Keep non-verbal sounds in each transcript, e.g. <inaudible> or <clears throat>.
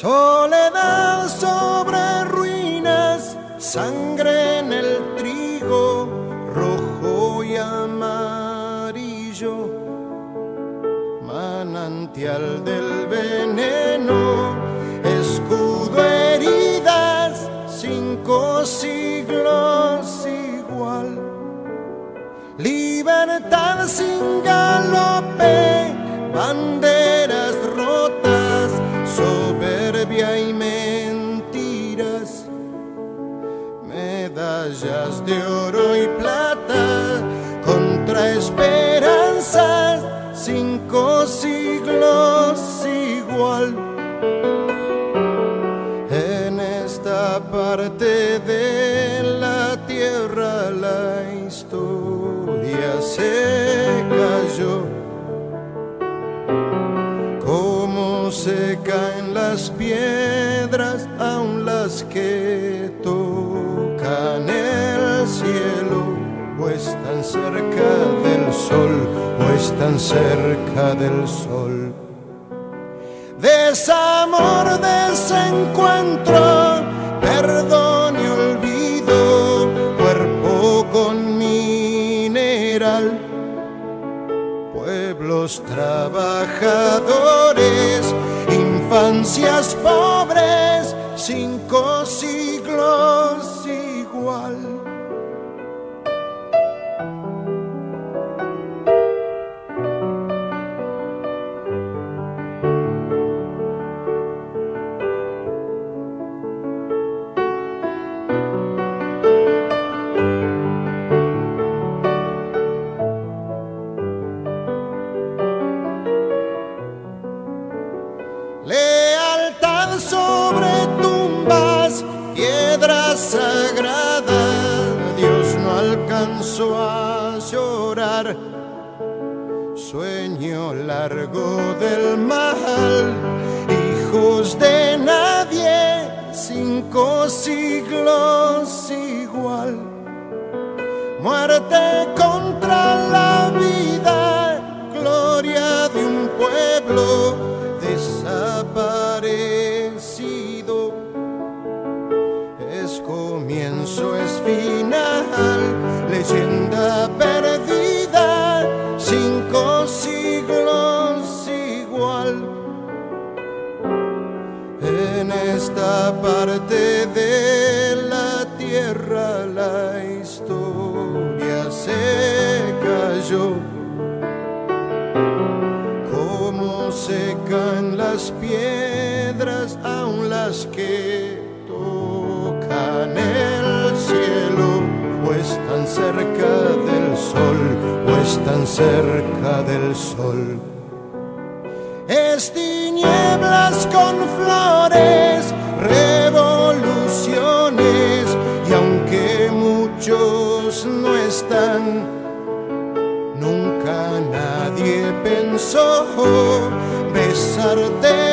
Soledad sobre ruinas, sangre en el trigo, rojo y amarillo, manantial del veneno, escudo heridas, cinco siglos igual. Libertad sin galope, están cerca del sol. Desamor, desencuentro, perdón y olvido, cuerpo con mineral, pueblos trabajadores, infancias pobres, que tocan el cielo, o están cerca del sol, o están cerca del sol. Es tinieblas con flores, revoluciones, y aunque muchos no están, Nunca nadie pensó besarte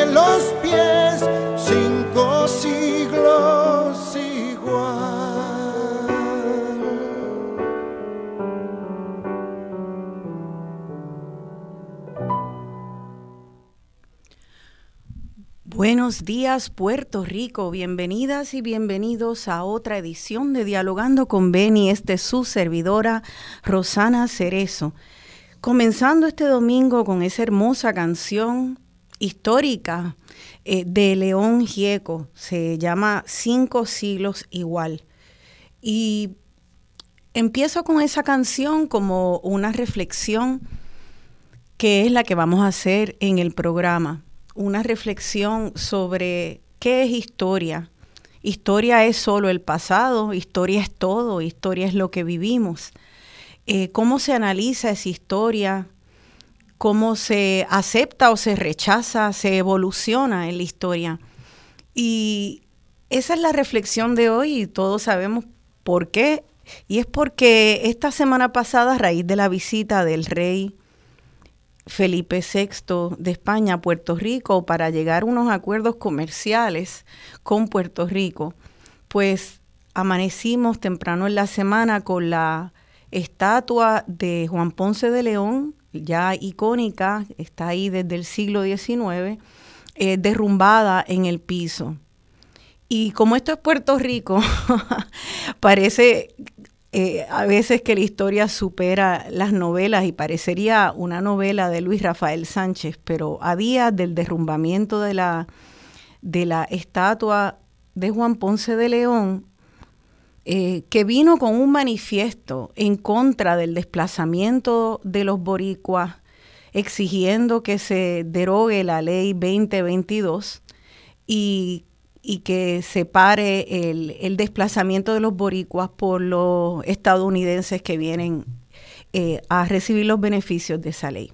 Buenos días Puerto Rico, bienvenidas y bienvenidos a otra edición de Dialogando con Beni, este es su servidora Rosana Cerezo. Comenzando este domingo con esa hermosa canción histórica eh, de León Gieco, se llama Cinco siglos igual. Y empiezo con esa canción como una reflexión que es la que vamos a hacer en el programa una reflexión sobre qué es historia. Historia es solo el pasado, historia es todo, historia es lo que vivimos. Eh, ¿Cómo se analiza esa historia? ¿Cómo se acepta o se rechaza, se evoluciona en la historia? Y esa es la reflexión de hoy y todos sabemos por qué. Y es porque esta semana pasada, a raíz de la visita del rey Felipe VI de España a Puerto Rico para llegar a unos acuerdos comerciales con Puerto Rico, pues amanecimos temprano en la semana con la estatua de Juan Ponce de León, ya icónica, está ahí desde el siglo XIX, eh, derrumbada en el piso. Y como esto es Puerto Rico, <laughs> parece eh, a veces que la historia supera las novelas y parecería una novela de Luis Rafael Sánchez, pero a días del derrumbamiento de la, de la estatua de Juan Ponce de León, eh, que vino con un manifiesto en contra del desplazamiento de los boricuas, exigiendo que se derogue la ley 2022 y y que separe el, desplazamiento de los boricuas por los estadounidenses que vienen eh, a recibir los beneficios de esa ley.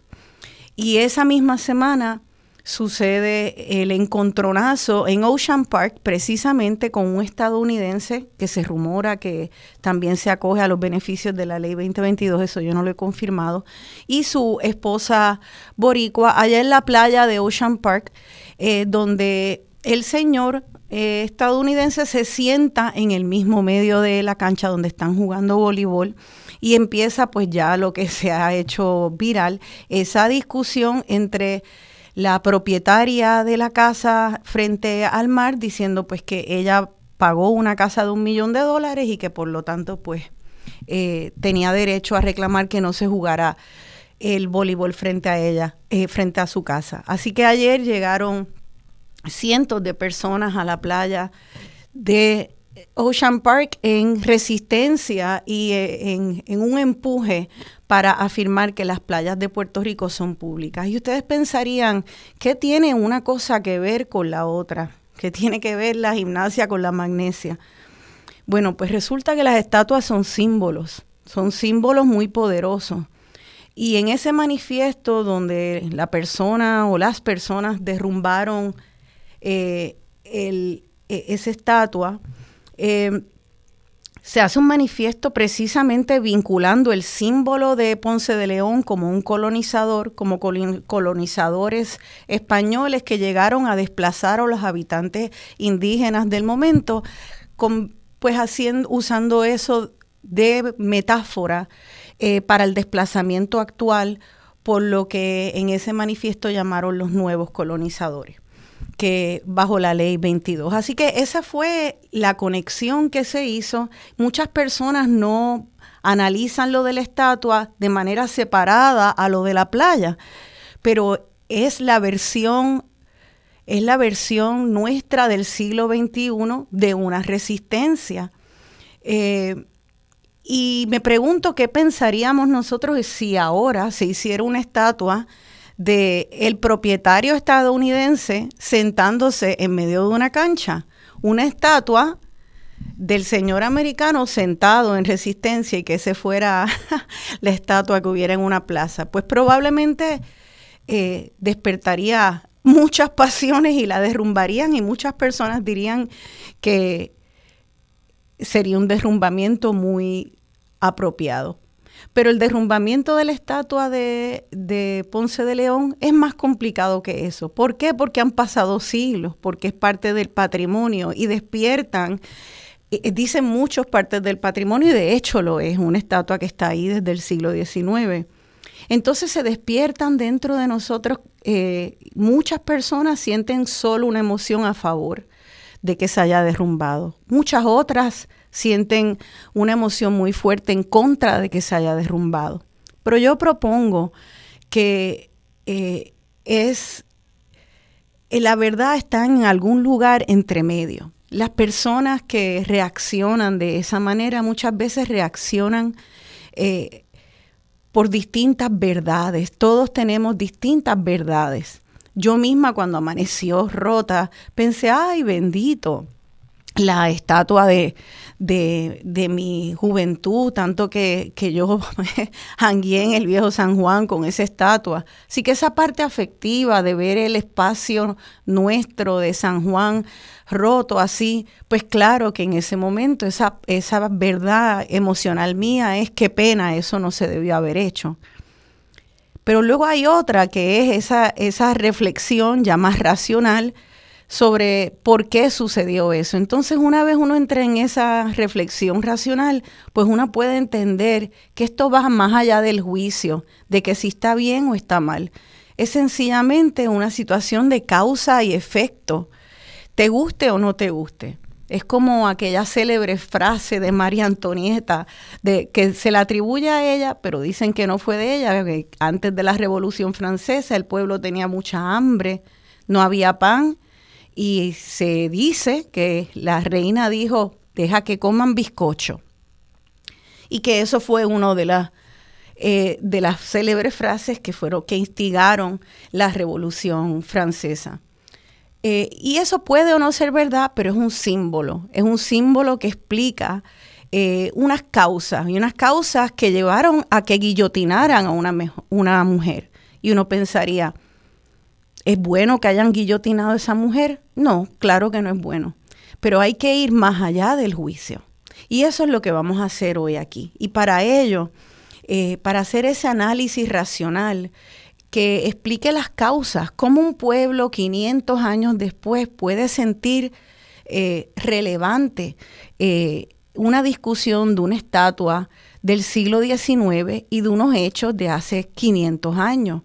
Y esa misma semana sucede el encontronazo en Ocean Park precisamente con un estadounidense que se rumora que también se acoge a los beneficios de la ley 2022, eso yo no lo he confirmado, y su esposa boricua allá en la playa de Ocean Park, eh, donde el señor eh, estadounidense se sienta en el mismo medio de la cancha donde están jugando voleibol y empieza pues ya lo que se ha hecho viral, esa discusión entre la propietaria de la casa frente al mar diciendo pues que ella pagó una casa de un millón de dólares y que por lo tanto pues eh, tenía derecho a reclamar que no se jugara el voleibol frente a ella, eh, frente a su casa. Así que ayer llegaron cientos de personas a la playa de Ocean Park en resistencia y eh, en, un empuje para afirmar que las playas de Puerto Rico son públicas. Y ustedes pensarían, ¿qué tiene una cosa que ver con la otra? ¿Qué tiene que ver la gimnasia con la magnesia? Bueno, pues resulta que las estatuas son símbolos, son símbolos muy poderosos. Y en ese manifiesto donde la persona o las personas derrumbaron eh, e, esa estatua, eh, se hace un manifiesto precisamente vinculando el símbolo de Ponce de León como un colonizador, como colonizadores españoles que llegaron a desplazar a los habitantes indígenas del momento, pues haciendo, usando eso de metáfora eh, para el desplazamiento actual, por lo que en ese manifiesto llamaron los nuevos colonizadores bajo la ley 22. Así que esa fue la conexión que se hizo. Muchas personas no analizan lo de la estatua de manera separada a lo de la playa, pero es la versión es la versión nuestra del siglo XXI de una resistencia. Eh, y me pregunto qué pensaríamos nosotros si ahora se hiciera una estatua de el propietario estadounidense sentándose en medio de una cancha, una estatua del señor americano sentado en resistencia y que ese fuera <laughs> la estatua que hubiera en una plaza, pues probablemente eh, despertaría muchas <laughs> pasiones y la derrumbarían y muchas personas dirían que sería un derrumbamiento muy apropiado. Pero el derrumbamiento de la estatua de, Ponce de León es más complicado que eso. ¿Por qué? Porque han pasado siglos, porque es parte del patrimonio y despiertan dicen muchos partes del patrimonio y de hecho lo es, una estatua que está ahí desde el siglo XIX. Entonces se despiertan dentro de nosotros, eh, muchas personas sienten solo una emoción a favor de que se haya derrumbado. Muchas otras sienten una emoción muy fuerte en contra de que se haya derrumbado. Pero yo propongo que eh, es eh, la verdad está en algún lugar entre medio. Las personas que reaccionan de esa manera muchas veces reaccionan eh, por distintas verdades. Todos tenemos distintas verdades. Yo misma cuando amaneció rota pensé, ay bendito, la estatua de, de, mi juventud, tanto que, que yo <laughs> hangué en el viejo San Juan con esa estatua. Así que esa parte afectiva de ver el espacio nuestro de San Juan roto así, pues claro que en ese momento esa, esa verdad emocional mía es qué pena, eso no se debió haber hecho. Pero luego hay otra que es esa, esa reflexión ya más racional sobre por qué sucedió eso. Entonces, una vez uno entra en esa reflexión racional, pues uno puede entender que esto va más allá del juicio, de que si está bien o está mal. es sencillamente una situación de causa y efecto, te guste o no te guste. Es como aquella célebre frase de María Antonieta, de, que se la atribuye a ella, pero dicen que no fue de ella, que antes de la Revolución Francesa el pueblo tenía mucha hambre, no había pan, y se dice que la reina dijo, deja que coman bizcocho. Y que eso fue una de las eh, de las célebres frases que fueron que instigaron la Revolución Francesa. Eh, y eso puede o no ser verdad, pero es un símbolo, es un símbolo que explica eh, unas causas, y unas causas que llevaron a que guillotinaran a una, una mujer. Y uno pensaría, ¿es bueno que hayan guillotinado a esa mujer? No, claro que no es bueno, pero hay que ir más allá del juicio. Y eso es lo que vamos a hacer hoy aquí. Y para ello, eh, para hacer ese análisis racional, que explique las causas, cómo un pueblo 500 años después puede sentir eh, relevante eh, una discusión de una estatua del siglo XIX y de unos hechos de hace 500 años.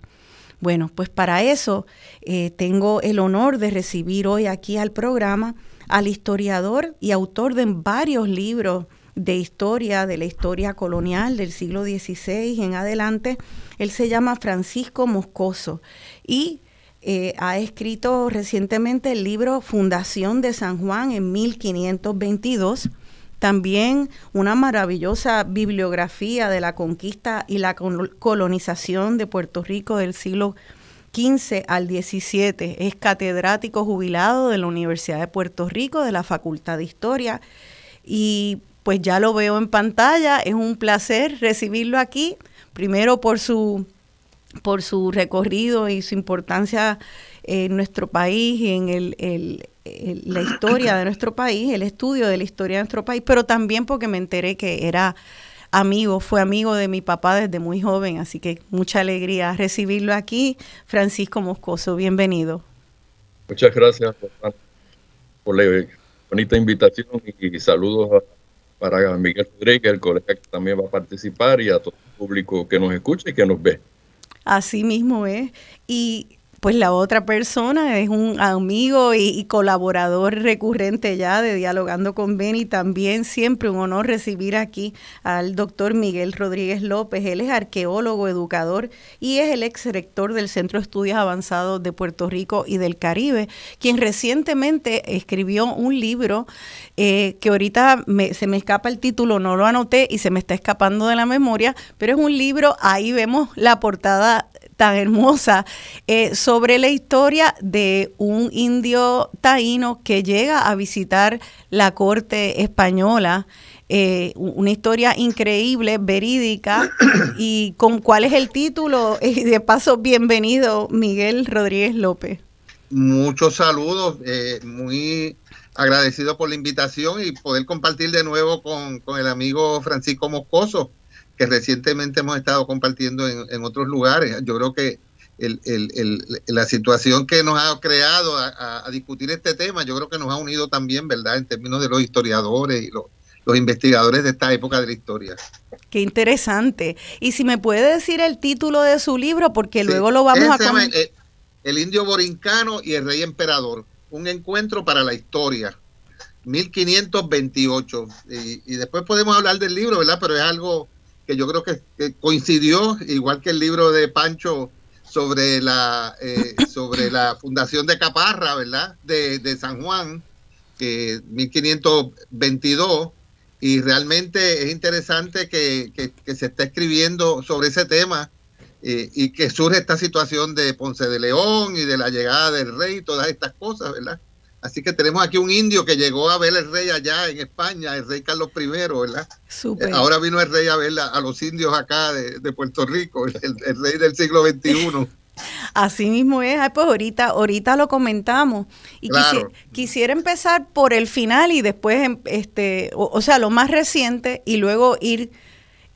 Bueno, pues para eso eh, tengo el honor de recibir hoy aquí al programa al historiador y autor de varios libros de historia, de la historia colonial del siglo XVI en adelante. Él se llama Francisco Moscoso y eh, ha escrito recientemente el libro Fundación de San Juan en 1522. También una maravillosa bibliografía de la conquista y la colonización de Puerto Rico del siglo XV al XVII. Es catedrático jubilado de la Universidad de Puerto Rico, de la Facultad de Historia. Y pues ya lo veo en pantalla. Es un placer recibirlo aquí, primero por su, por su recorrido y su importancia en nuestro país y en el, la historia de nuestro país, el estudio de la historia de nuestro país, pero también porque me enteré que era amigo, fue amigo de mi papá desde muy joven, así que mucha alegría recibirlo aquí. Francisco Moscoso, bienvenido. Muchas gracias por, la bonita invitación y saludos a para Miguel Rodríguez, el colega que también va a participar, y a todo el público que nos escucha y que nos ve. Así mismo es. Y pues la otra persona es un amigo y, colaborador recurrente ya de Dialogando con Beni. También siempre un honor recibir aquí al doctor Miguel Rodríguez López. Él es arqueólogo, educador y es el ex rector del Centro de Estudios Avanzados de Puerto Rico y del Caribe, quien recientemente escribió un libro eh, que ahorita se me escapa el título, no lo anoté y se me está escapando de la memoria, pero es un libro, ahí vemos la portada tan hermosa eh, sobre la historia de un indio taíno que llega a visitar la corte española. Eh, una historia increíble, verídica, <clears throat> y con cuál es el título. Y de paso, bienvenido, Miguel Rodríguez López. Muchos saludos, eh, muy agradecido por la invitación y poder compartir de nuevo con, con el amigo Francisco Moscoso que recientemente hemos estado compartiendo en, otros lugares. Yo creo que la situación que nos ha creado a, discutir este tema, yo creo que nos ha unido también, ¿verdad?, en términos de los historiadores y los, investigadores de esta época de la historia. Qué interesante. Y si me puede decir el título de su libro, porque luego lo vamos a. El, el indio borincano y el rey emperador, un encuentro para la historia. 1528. Y, y, después podemos hablar del libro, ¿verdad? Pero es algo que yo creo que, coincidió, igual que el libro de Pancho sobre la, eh, <coughs> sobre la fundación de Caparra, ¿verdad? De, San Juan, que 1522, y realmente es interesante que, se está escribiendo sobre ese tema eh, y que surge esta situación de Ponce de León y de la llegada del rey, todas estas cosas, ¿verdad? Así que tenemos aquí un indio que llegó a ver el rey allá en España, el rey Carlos I, ¿verdad? Eh, ahora vino el rey a ver a, los indios acá de, Puerto Rico, el, rey del siglo XXI. <laughs> Así mismo es, pues ahorita, ahorita lo comentamos. Y quisiera, empezar por el final y después, em, este, o sea, lo más reciente y luego ir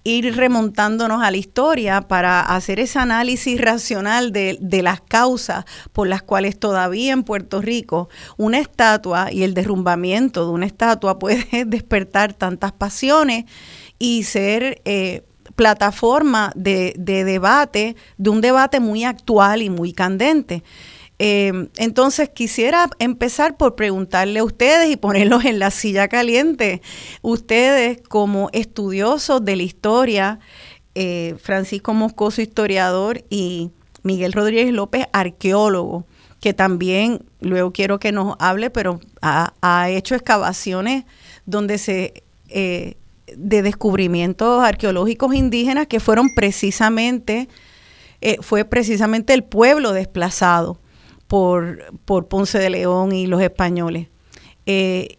ir remontándonos a la historia para hacer ese análisis racional de, las causas por las cuales todavía en Puerto Rico una estatua y el derrumbamiento de una estatua <laughs> puede despertar tantas pasiones y ser eh, plataforma de, debate, de un debate muy actual y muy candente. Eh, entonces quisiera empezar por preguntarle a ustedes y ponerlos en la silla caliente. Ustedes como estudiosos de la historia, eh, Francisco Moscoso, historiador, y Miguel Rodríguez López, arqueólogo, que también luego quiero que nos hable, pero ha, hecho excavaciones donde se eh, de descubrimientos arqueológicos indígenas que fueron precisamente, eh, fue precisamente el pueblo desplazado por, por, Ponce de León y los españoles. Eh,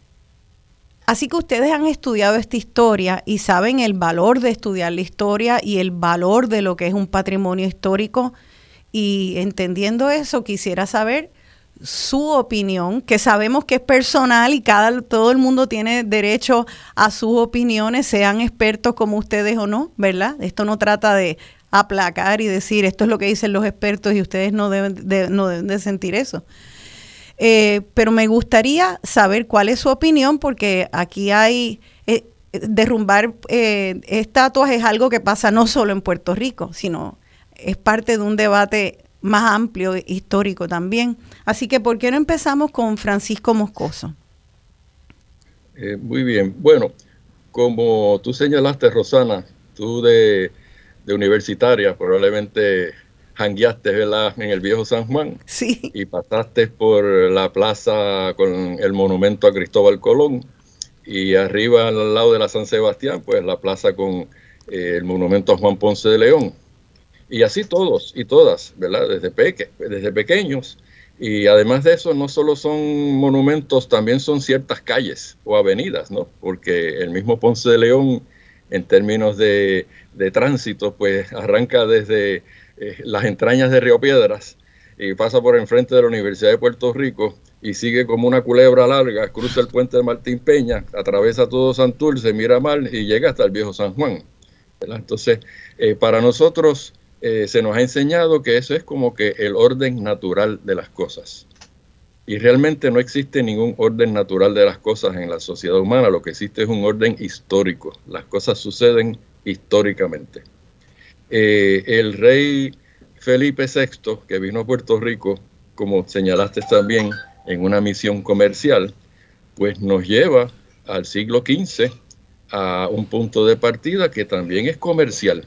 así que ustedes han estudiado esta historia y saben el valor de estudiar la historia y el valor de lo que es un patrimonio histórico. Y entendiendo eso, quisiera saber su opinión, que sabemos que es personal y cada todo el mundo tiene derecho a sus opiniones, sean expertos como ustedes o no, ¿verdad? Esto no trata de aplacar y decir esto es lo que dicen los expertos y ustedes no deben de, no deben de sentir eso. Eh, pero me gustaría saber cuál es su opinión porque aquí hay eh, derrumbar eh, estatuas es algo que pasa no solo en Puerto Rico, sino es parte de un debate más amplio, histórico también. Así que, ¿por qué no empezamos con Francisco Moscoso? Muy bien. Bueno, como tú señalaste, Rosana, tú de, universitaria probablemente jangueaste en el viejo San Juan sí. y pasaste por la plaza con el monumento a Cristóbal Colón y arriba al lado de la San Sebastián, pues la plaza con eh, el monumento a Juan Ponce de León. Y así todos y todas, ¿verdad? Desde, peque, desde pequeños. Y además de eso, no solo son monumentos, también son ciertas calles o avenidas, ¿no? Porque el mismo Ponce de León, en términos de, tránsito, pues arranca desde eh, las entrañas de Río Piedras y pasa por enfrente de la Universidad de Puerto Rico y sigue como una culebra larga, cruza el puente de Martín Peña, atraviesa todo Santurce, mira mal y llega hasta el viejo San Juan. Entonces, eh, para nosotros eh, se nos ha enseñado que eso es como que el orden natural de las cosas. Y realmente no existe ningún orden natural de las cosas en la sociedad humana, lo que existe es un orden histórico. Las cosas suceden históricamente. Eh, el rey Felipe VI, que vino a Puerto Rico, como señalaste también, en una misión comercial, pues nos lleva al siglo XV a un punto de partida que también es comercial.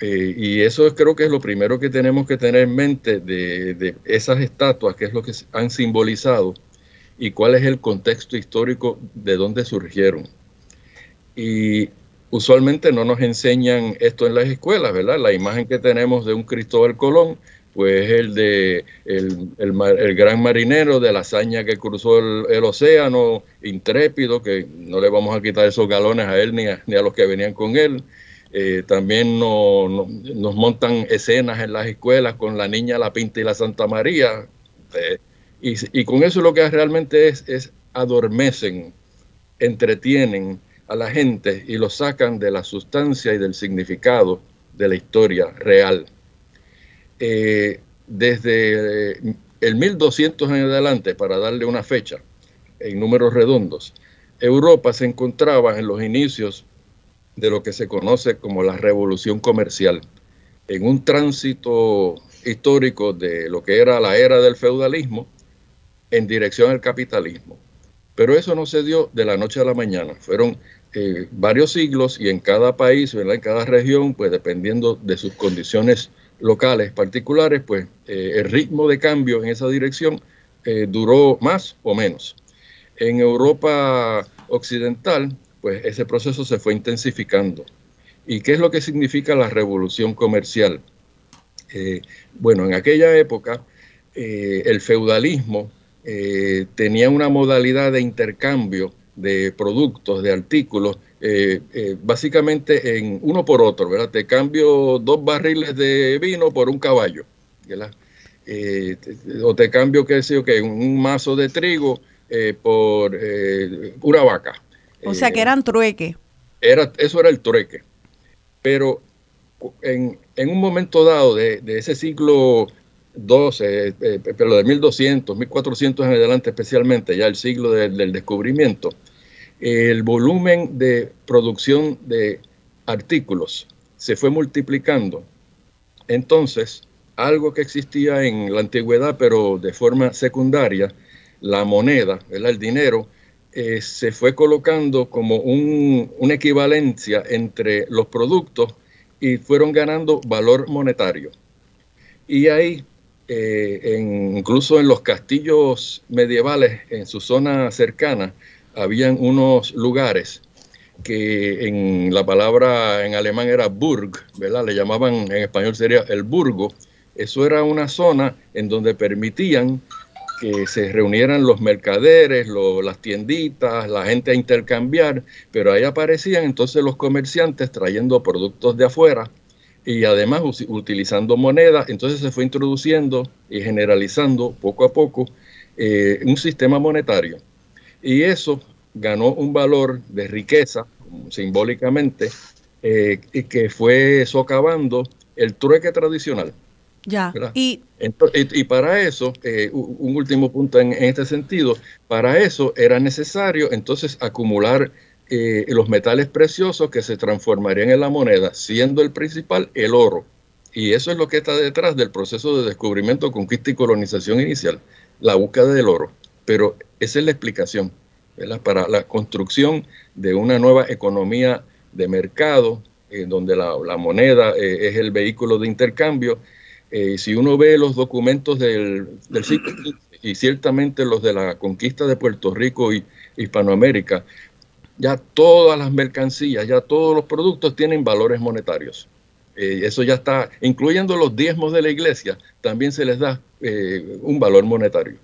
Eh, y eso creo que es lo primero que tenemos que tener en mente de, esas estatuas, qué es lo que han simbolizado y cuál es el contexto histórico de dónde surgieron. Y usualmente no nos enseñan esto en las escuelas, ¿verdad? La imagen que tenemos de un Cristóbal Colón, pues es el de el, gran marinero de la hazaña que cruzó el, océano, intrépido, que no le vamos a quitar esos galones a él ni a los que venían con él. Eh, también nos montan escenas en las escuelas con la niña, la Pinta y la Santa María. Eh, y, con eso lo que realmente es, es adormecen, entretienen a la gente y lo sacan de la sustancia y del significado de la historia real. Eh, desde el 1200 en adelante, para darle una fecha en números redondos, Europa se encontraba en los inicios de lo que se conoce como la revolución comercial, en un tránsito histórico de lo que era la era del feudalismo en dirección al capitalismo. Pero eso no se dio de la noche a la mañana, fueron eh, varios siglos y en cada país, en cada región, pues dependiendo de sus condiciones locales particulares, pues eh, el ritmo de cambio en esa dirección eh, duró más o menos. En Europa occidental, pues ese proceso se fue intensificando. ¿Y qué es lo que significa la revolución comercial? Bueno, en aquella época el feudalismo tenía una modalidad de intercambio de productos, de artículos, básicamente en uno por otro, ¿verdad? Te cambio dos barriles de vino por un caballo, o te cambio, qué sé yo, que un mazo de trigo por una vaca. O sea que eran trueque. Era, eso era el trueque. Pero en, un momento dado de, ese siglo XII, eh, eh, pero de 1200, 1400 en adelante especialmente, ya el siglo del descubrimiento, el volumen de producción de artículos se fue multiplicando. Entonces, algo que existía en la antigüedad, pero de forma secundaria, la moneda, el dinero, eh, se fue colocando como una equivalencia entre los productos y fueron ganando valor monetario. Y ahí, eh, incluso en los castillos medievales, en su zona cercana, habían unos lugares que en la palabra en alemán era Burg, ¿verdad? Le llamaban en español sería el burgo. Eso era una zona en donde permitían que se reunieran los mercaderes, las tienditas, la gente a intercambiar, pero ahí aparecían entonces los comerciantes trayendo productos de afuera y además utilizando moneda, entonces se fue introduciendo y generalizando poco a poco eh, un sistema monetario. Y eso ganó un valor de riqueza, simbólicamente, eh, y que fue socavando el trueque tradicional. Ya. Y, y, para eso, eh, un último punto en, este sentido, para eso era necesario entonces acumular eh, los metales preciosos que se transformarían en la moneda, siendo el principal el oro. Y eso es lo que está detrás del proceso de descubrimiento, conquista y colonización inicial, la búsqueda del oro. Pero esa es la explicación para la construcción de una nueva economía de mercado, donde la, moneda eh, es el vehículo de intercambio eh, si uno ve los documentos del, del siglo y ciertamente los de la conquista de Puerto Rico y Hispanoamérica, ya todas las mercancías, ya todos los productos tienen valores monetarios. Eh, eso ya está, incluyendo los diezmos de la iglesia, también se les da eh, un valor monetario.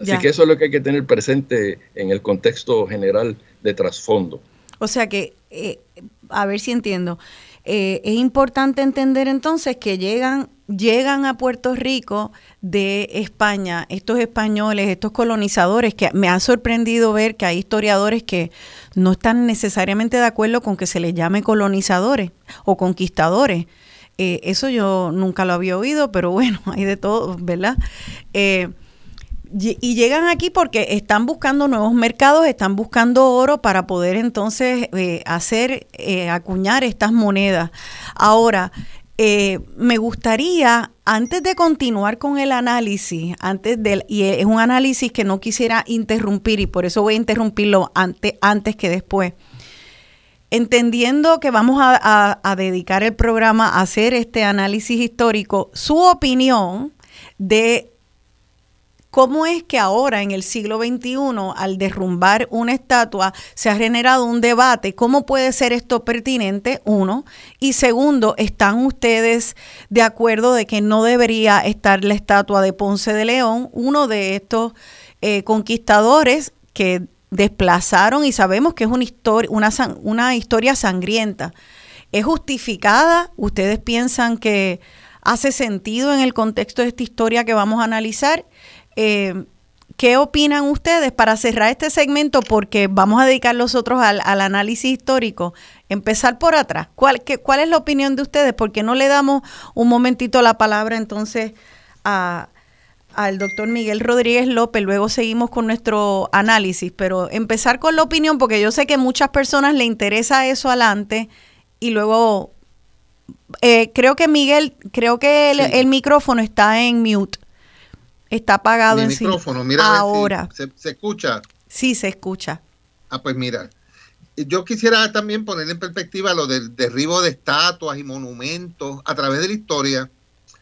Así que eso es lo que hay que tener presente en el contexto general de trasfondo. O sea que, a ver si entiendo, eh, es importante entender entonces que llegan, llegan a Puerto Rico de España estos españoles, estos colonizadores, que me ha sorprendido ver que hay historiadores que no están necesariamente de acuerdo con que se les llame colonizadores o conquistadores. Eh, eso yo nunca lo había oído, pero <laughs> bueno, hay de todo, ¿verdad? Eh, y llegan aquí porque están buscando nuevos mercados, están buscando oro para poder entonces eh, hacer, eh, acuñar estas monedas. Ahora, eh, me gustaría, antes de continuar con el análisis, antes del, y es un análisis que no quisiera interrumpir y por eso voy a interrumpirlo antes, antes que después. Entendiendo que vamos a dedicar el programa a hacer este análisis histórico, su opinión de ¿Cómo es que ahora, en el siglo XXI, al derrumbar una estatua, se ha generado un debate? ¿Cómo puede ser esto pertinente? Uno. Y segundo, ¿están ustedes de acuerdo de que no debería estar la estatua de Ponce de León, uno de estos eh, conquistadores que desplazaron y sabemos que es una, historia, una, una historia sangrienta? ¿Es justificada? ¿Ustedes piensan que hace sentido en el contexto de esta historia que vamos a analizar? Eh, ¿Qué opinan ustedes para cerrar este segmento? Porque vamos a dedicar los otros al, análisis histórico. Empezar por atrás. ¿Cuál, ¿Cuál es la opinión de ustedes? Porque no le damos un momentito la palabra entonces a, al doctor Miguel Rodríguez López, luego seguimos con nuestro análisis, pero empezar con la opinión, porque yo sé que a muchas personas le interesa eso adelante y luego eh, creo que Miguel, creo que el, micrófono está en mute. Está apagado Mi micrófono, mira ahora. se, escucha? Sí, se escucha. Ah, pues mira. Yo quisiera también poner en perspectiva lo del derribo de estatuas y monumentos a través de la historia.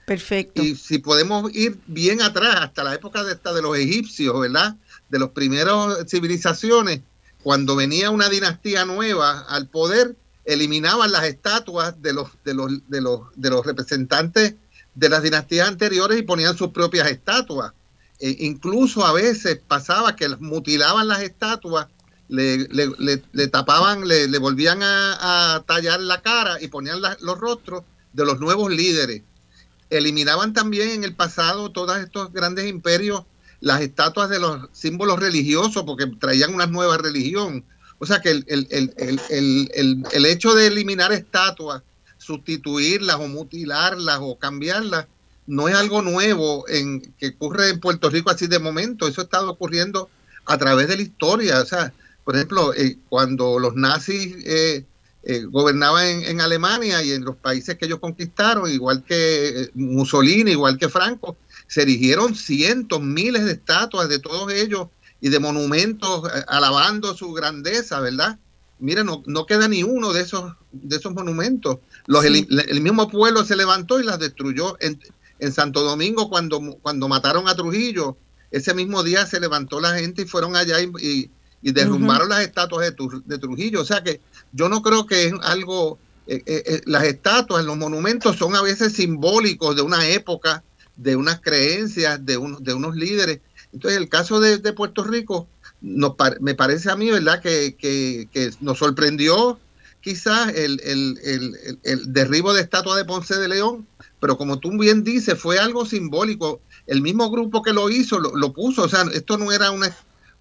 Perfecto. Y si podemos ir bien atrás, hasta la época de, esta, de los egipcios, ¿verdad? De los primeros civilizaciones, cuando venía una dinastía nueva al poder, eliminaban las estatuas de los, de los, de los, de los representantes de las dinastías anteriores y ponían sus propias estatuas. E incluso a veces pasaba que mutilaban las estatuas, le, tapaban, le, volvían a, tallar la cara y ponían los rostros de los nuevos líderes. Eliminaban también en el pasado todos estos grandes imperios las estatuas de los símbolos religiosos porque traían una nueva religión. O sea que el, el hecho de eliminar estatuas sustituirlas o mutilarlas o cambiarlas no es algo nuevo en que ocurre en Puerto Rico así de momento, eso ha estado ocurriendo a través de la historia, o sea, por ejemplo, eh, cuando los nazis eh, eh, gobernaba en, Alemania y en los países que ellos conquistaron, igual que eh, Mussolini, igual que Franco, se erigieron cientos, miles de estatuas de todos ellos y de monumentos eh, alabando su grandeza, ¿verdad? Mira, no, no, queda ni uno de esos, de esos monumentos. Los, el, mismo pueblo se levantó y las destruyó. En, en, Santo Domingo, cuando, cuando mataron a Trujillo, ese mismo día se levantó la gente y fueron allá y, y, derrumbaron las estatuas de, de Trujillo. O sea que yo no creo que es algo, eh, eh, eh, las estatuas, los monumentos son a veces simbólicos de una época, de unas creencias, de, de unos líderes. Entonces, el caso de, Puerto Rico, nos, me parece a mí, ¿verdad?, que, que, nos sorprendió quizás el, el, el, derribo de estatua de Ponce de León, pero como tú bien dices, fue algo simbólico. El mismo grupo que lo hizo lo, lo puso, o sea, esto no era una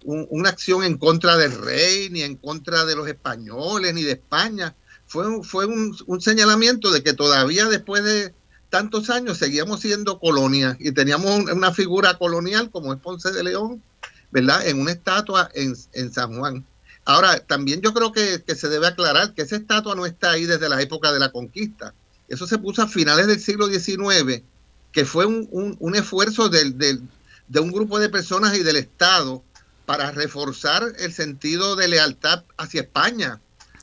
una acción en contra del rey, ni en contra de los españoles, ni de España. Fue, un, fue un, señalamiento de que todavía después de tantos años seguíamos siendo colonia y teníamos una figura colonial como es Ponce de León, ¿verdad? En una estatua en, San Juan. Ahora, también yo creo que, se debe aclarar que esa estatua no está ahí desde la época de la conquista. Eso se puso a finales del siglo XIX, que fue un, esfuerzo de un grupo de personas y del Estado para reforzar el sentido de lealtad hacia España.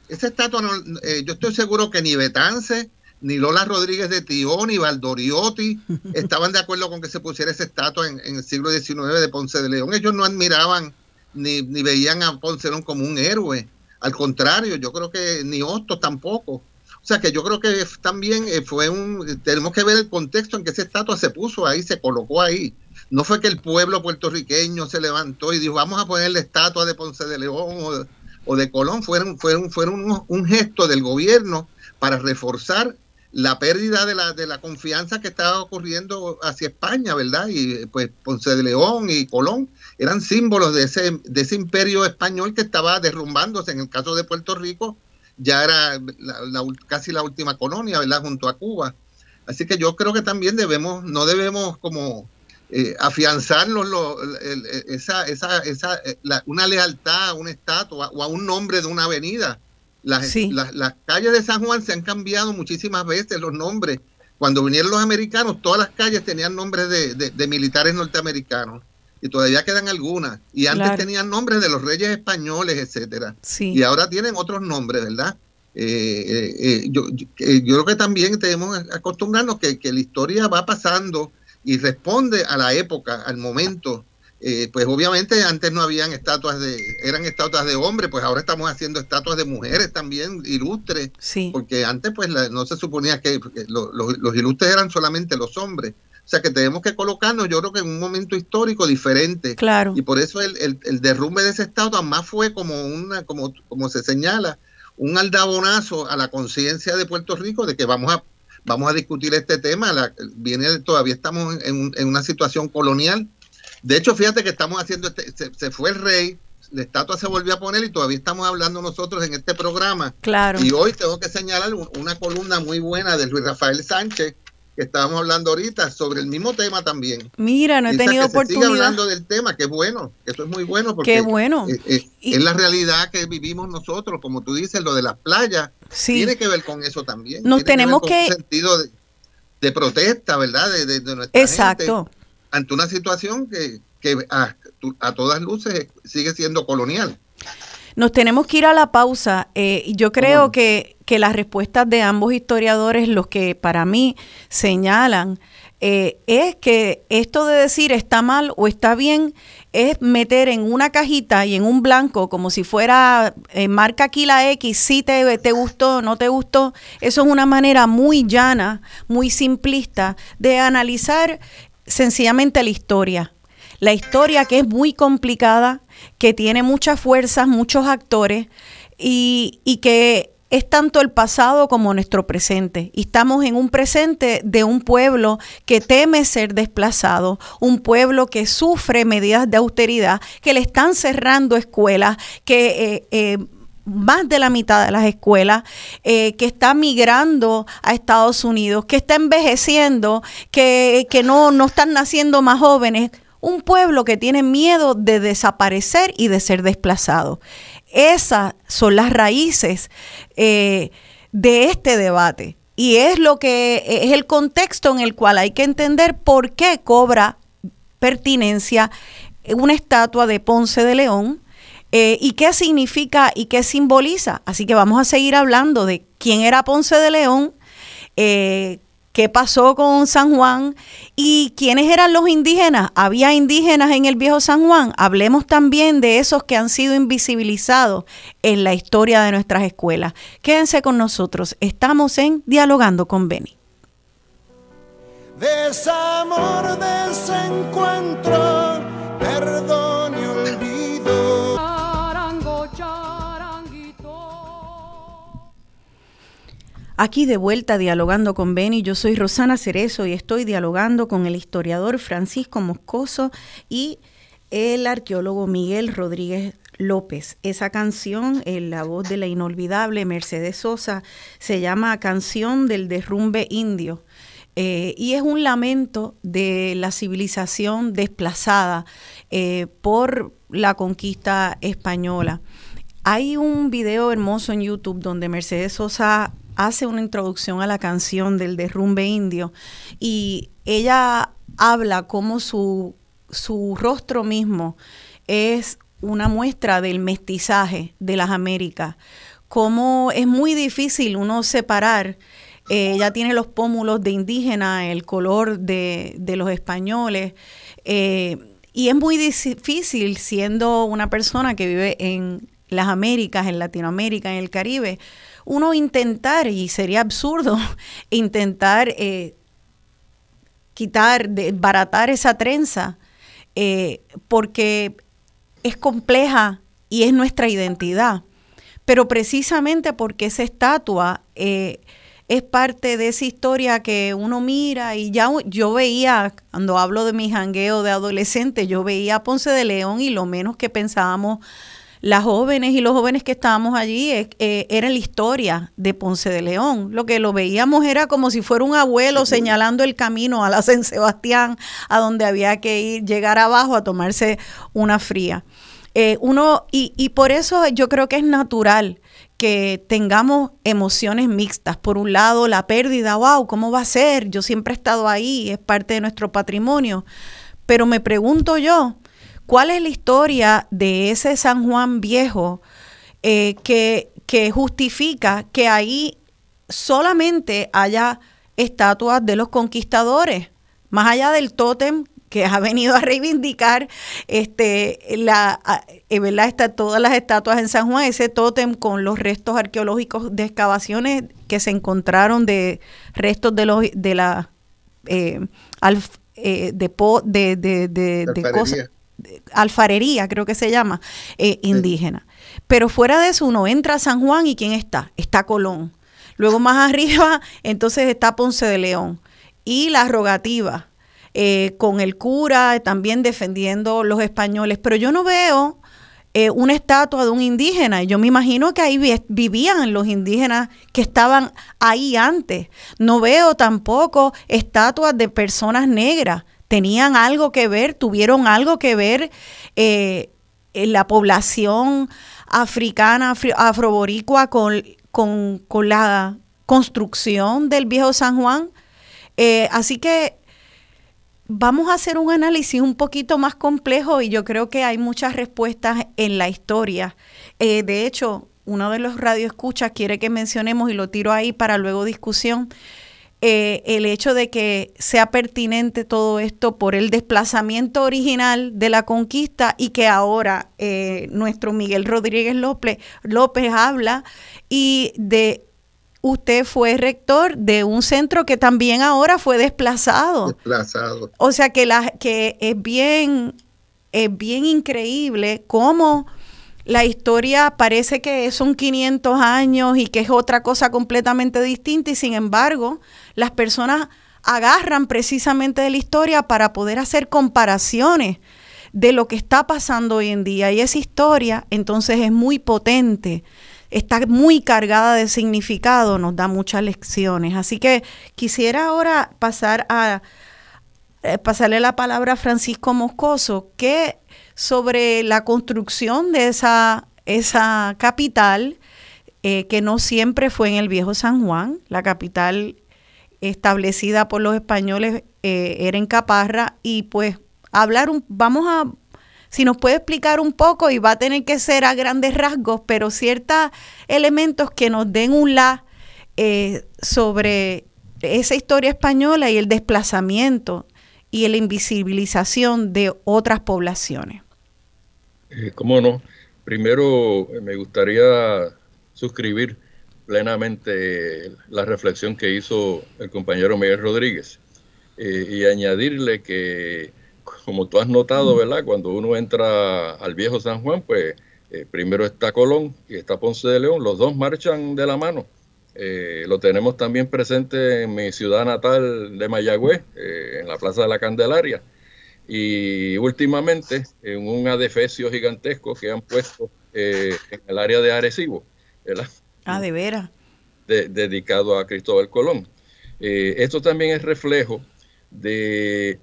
Esa estatua, eh, yo estoy seguro que ni Betance, ni Lola Rodríguez de Tío, ni Valdoriotti <laughs> estaban de acuerdo con que se pusiera esa estatua en, el siglo XIX de Ponce de León. Ellos no admiraban ni, veían a Ponce de León como un héroe. Al contrario, yo creo que ni Hostos tampoco. O sea que yo creo que también eh, fue un... Tenemos que ver el contexto en que esa estatua se puso ahí, se colocó ahí. No fue que el pueblo puertorriqueño se levantó y dijo, vamos a ponerle estatua de Ponce de León o, de Colón. Fueron, fueron, fueron un, gesto del gobierno para reforzar la pérdida de la, de la confianza que estaba ocurriendo hacia España, ¿verdad? Y pues Ponce de León y Colón eran símbolos de ese, de ese imperio español que estaba derrumbándose. En el caso de Puerto Rico, ya era casi la última colonia, ¿verdad? Junto a Cuba. Así que yo creo que también debemos, no debemos como eh, afianzarnos esa, esa, esa, eh, una lealtad a una estatua o a un nombre de una avenida. Las, las, calles de San Juan se han cambiado muchísimas veces los nombres. Cuando vinieron los americanos, todas las calles tenían nombres de, militares norteamericanos y todavía quedan algunas. Y antes tenían nombres de los reyes españoles, etcétera. Y ahora tienen otros nombres, ¿verdad? Eh, eh, yo, yo, creo que también tenemos que acostumbrarnos que, que la historia va pasando y responde a la época, al momento. Eh, pues obviamente antes no habían estatuas de, eran estatuas de hombres, pues ahora estamos haciendo estatuas de mujeres también ilustres, sí. porque antes pues no se suponía que, los ilustres eran solamente los hombres. O sea que tenemos que colocarnos, yo creo que en un momento histórico diferente. Claro. Y por eso el, el, el derrumbe de esa estatua más fue como una, como, como se señala, un aldabonazo a la conciencia de Puerto Rico de que vamos a vamos a discutir este tema. La, viene todavía estamos en, una situación colonial. De hecho, fíjate que estamos haciendo, este, se, fue el rey, la estatua se volvió a poner y todavía estamos hablando nosotros en este programa. Claro. Y hoy tengo que señalar una columna muy buena de Luis Rafael Sánchez, que estábamos hablando ahorita sobre el mismo tema también. Mira, no he tenido que oportunidad. sigue hablando del tema, que es bueno, eso es muy bueno porque Qué bueno. es la realidad que vivimos nosotros, como tú dices, lo de las playas tiene que ver con eso también. Nos tenemos que, un sentido de, protesta, ¿verdad? De, nuestra Exacto. Ante una situación que, a, a todas luces sigue siendo colonial. Nos tenemos que ir a la pausa. Eh, yo creo que, las respuestas de ambos historiadores, los que para mí señalan, eh, es que esto de decir está mal o está bien es meter en una cajita y en un blanco como si fuera eh, marca aquí la X, si te, te gustó, no te gustó. Eso es una manera muy llana, muy simplista de analizar sencillamente la historia. La historia que es muy complicada, que tiene muchas fuerzas, muchos actores y, y que es tanto el pasado como nuestro presente. Y estamos en un presente de un pueblo que teme ser desplazado, un pueblo que sufre medidas de austeridad, que le están cerrando escuelas, que eh, eh, más de la mitad de las escuelas, eh, que está migrando a Estados Unidos, que está envejeciendo, que, que no, no están naciendo más jóvenes un pueblo que tiene miedo de desaparecer y de ser desplazado. Esas son las raíces eh, de este debate. Y es lo que es el contexto en el cual hay que entender por qué cobra pertinencia una estatua de Ponce de León eh, y qué significa y qué simboliza. Así que vamos a seguir hablando de quién era Ponce de León, eh, qué pasó con San Juan y quiénes eran los indígenas. ¿Había indígenas en el viejo San Juan? Hablemos también de esos que han sido invisibilizados en la historia de nuestras escuelas. Quédense con nosotros. Estamos en Dialogando con Beni. Desamor, desencuentro, perdón Aquí de vuelta dialogando con Beni, yo soy Rosana Cerezo y estoy dialogando con el historiador Francisco Moscoso y el arqueólogo Miguel Rodríguez López. Esa canción, en la voz de la inolvidable Mercedes Sosa, se llama Canción del Derrumbe Indio. Eh, y es un lamento de la civilización desplazada eh, por la conquista española. Hay un video hermoso en YouTube donde Mercedes Sosa hace una introducción a la canción del derrumbe indio y ella habla como su, su rostro mismo es una muestra del mestizaje de las Américas, cómo es muy difícil uno separar eh, ella tiene los pómulos de indígena, el color de, los españoles. Eh, y es muy difícil siendo una persona que vive en las Américas, en Latinoamérica, en el Caribe, uno intentar, y sería absurdo, <laughs> intentar eh, quitar, baratar esa trenza, porque es compleja y es nuestra identidad. Pero precisamente porque esa estatua es parte de esa historia que uno mira y ya yo veía, cuando hablo de mi jangueo de adolescente, yo veía a Ponce de León y lo menos que pensábamos las jóvenes y los jóvenes que estábamos allí eh, era la historia de Ponce de León. Lo que lo veíamos era como si fuera un abuelo señalando el camino a la San Sebastián, a donde había que ir, llegar abajo a tomarse una fría. Eh, uno, y, y por eso yo creo que es natural que tengamos emociones mixtas. Por un lado, la pérdida, wow, ¿cómo va a ser? Yo siempre he estado ahí, es parte de nuestro patrimonio. Pero me pregunto yo, ¿cuál es la historia de ese San Juan viejo eh, que, que justifica que ahí solamente haya estatuas de los conquistadores? Más allá del tótem que ha venido a reivindicar este la eh, ¿verdad? Está, todas las estatuas en San Juan, ese tótem con los restos arqueológicos de excavaciones que se encontraron de restos de los de la eh, eh, de, de, de, de, cosas alfarería, creo que se llama, indígena. Pero fuera de eso, uno entra a San Juan y ¿quién está? Está Colón. Luego más arriba, <laughs> entonces está Ponce de León. Y la rogativa, eh, con el cura también defendiendo los españoles, pero yo no veo eh, una estatua de un indígena. Yo me imagino que ahí vivían los indígenas que estaban ahí antes. No veo tampoco estatuas de personas negras. Tenían algo que ver, tuvieron algo que ver eh, la población africana, afroboricua con, con, la construcción del viejo San Juan. así que vamos a hacer un análisis un poquito más complejo y yo creo que hay muchas respuestas en la historia. Eh, de hecho, uno de los radioescuchas quiere que mencionemos, y lo tiro ahí para luego discusión, eh, el hecho de que sea pertinente todo esto por el desplazamiento original de la conquista y que ahora eh, nuestro Miguel Rodríguez López, López habla y de usted fue rector de un centro que también ahora fue desplazado. Desplazado. O sea que, la, que es bien, es bien increíble cómo la historia parece que son 500 años y que es otra cosa completamente distinta y sin embargo las personas agarran precisamente de la historia para poder hacer comparaciones de lo que está pasando hoy en día y esa historia entonces es muy potente está muy cargada de significado, nos da muchas lecciones. Así que quisiera ahora pasar a eh, pasarle la palabra a Francisco Moscoso, que sobre la construcción de esa, esa capital, eh, que no siempre fue en el viejo San Juan, la capital establecida por los españoles eh, era en Caparra, y pues hablar, un, vamos a, si nos puede explicar un poco, y va a tener que ser a grandes rasgos, pero ciertos elementos que nos den un la sobre esa historia española y el desplazamiento y la invisibilización de otras poblaciones. Eh, ¿Cómo no? Primero me gustaría suscribir plenamente la reflexión que hizo el compañero Miguel Rodríguez eh, y añadirle que, como tú has notado, ¿verdad? Cuando uno entra al viejo San Juan, pues eh, primero está Colón y está Ponce de León, los dos marchan de la mano eh, lo tenemos también presente en mi ciudad natal de Mayagüez, eh, en la Plaza de la Candelaria. Y últimamente en un adefesio gigantesco que han puesto eh, en el área de Arecibo. Ah, de veras. dedicado a Cristóbal Colón. esto también es reflejo de,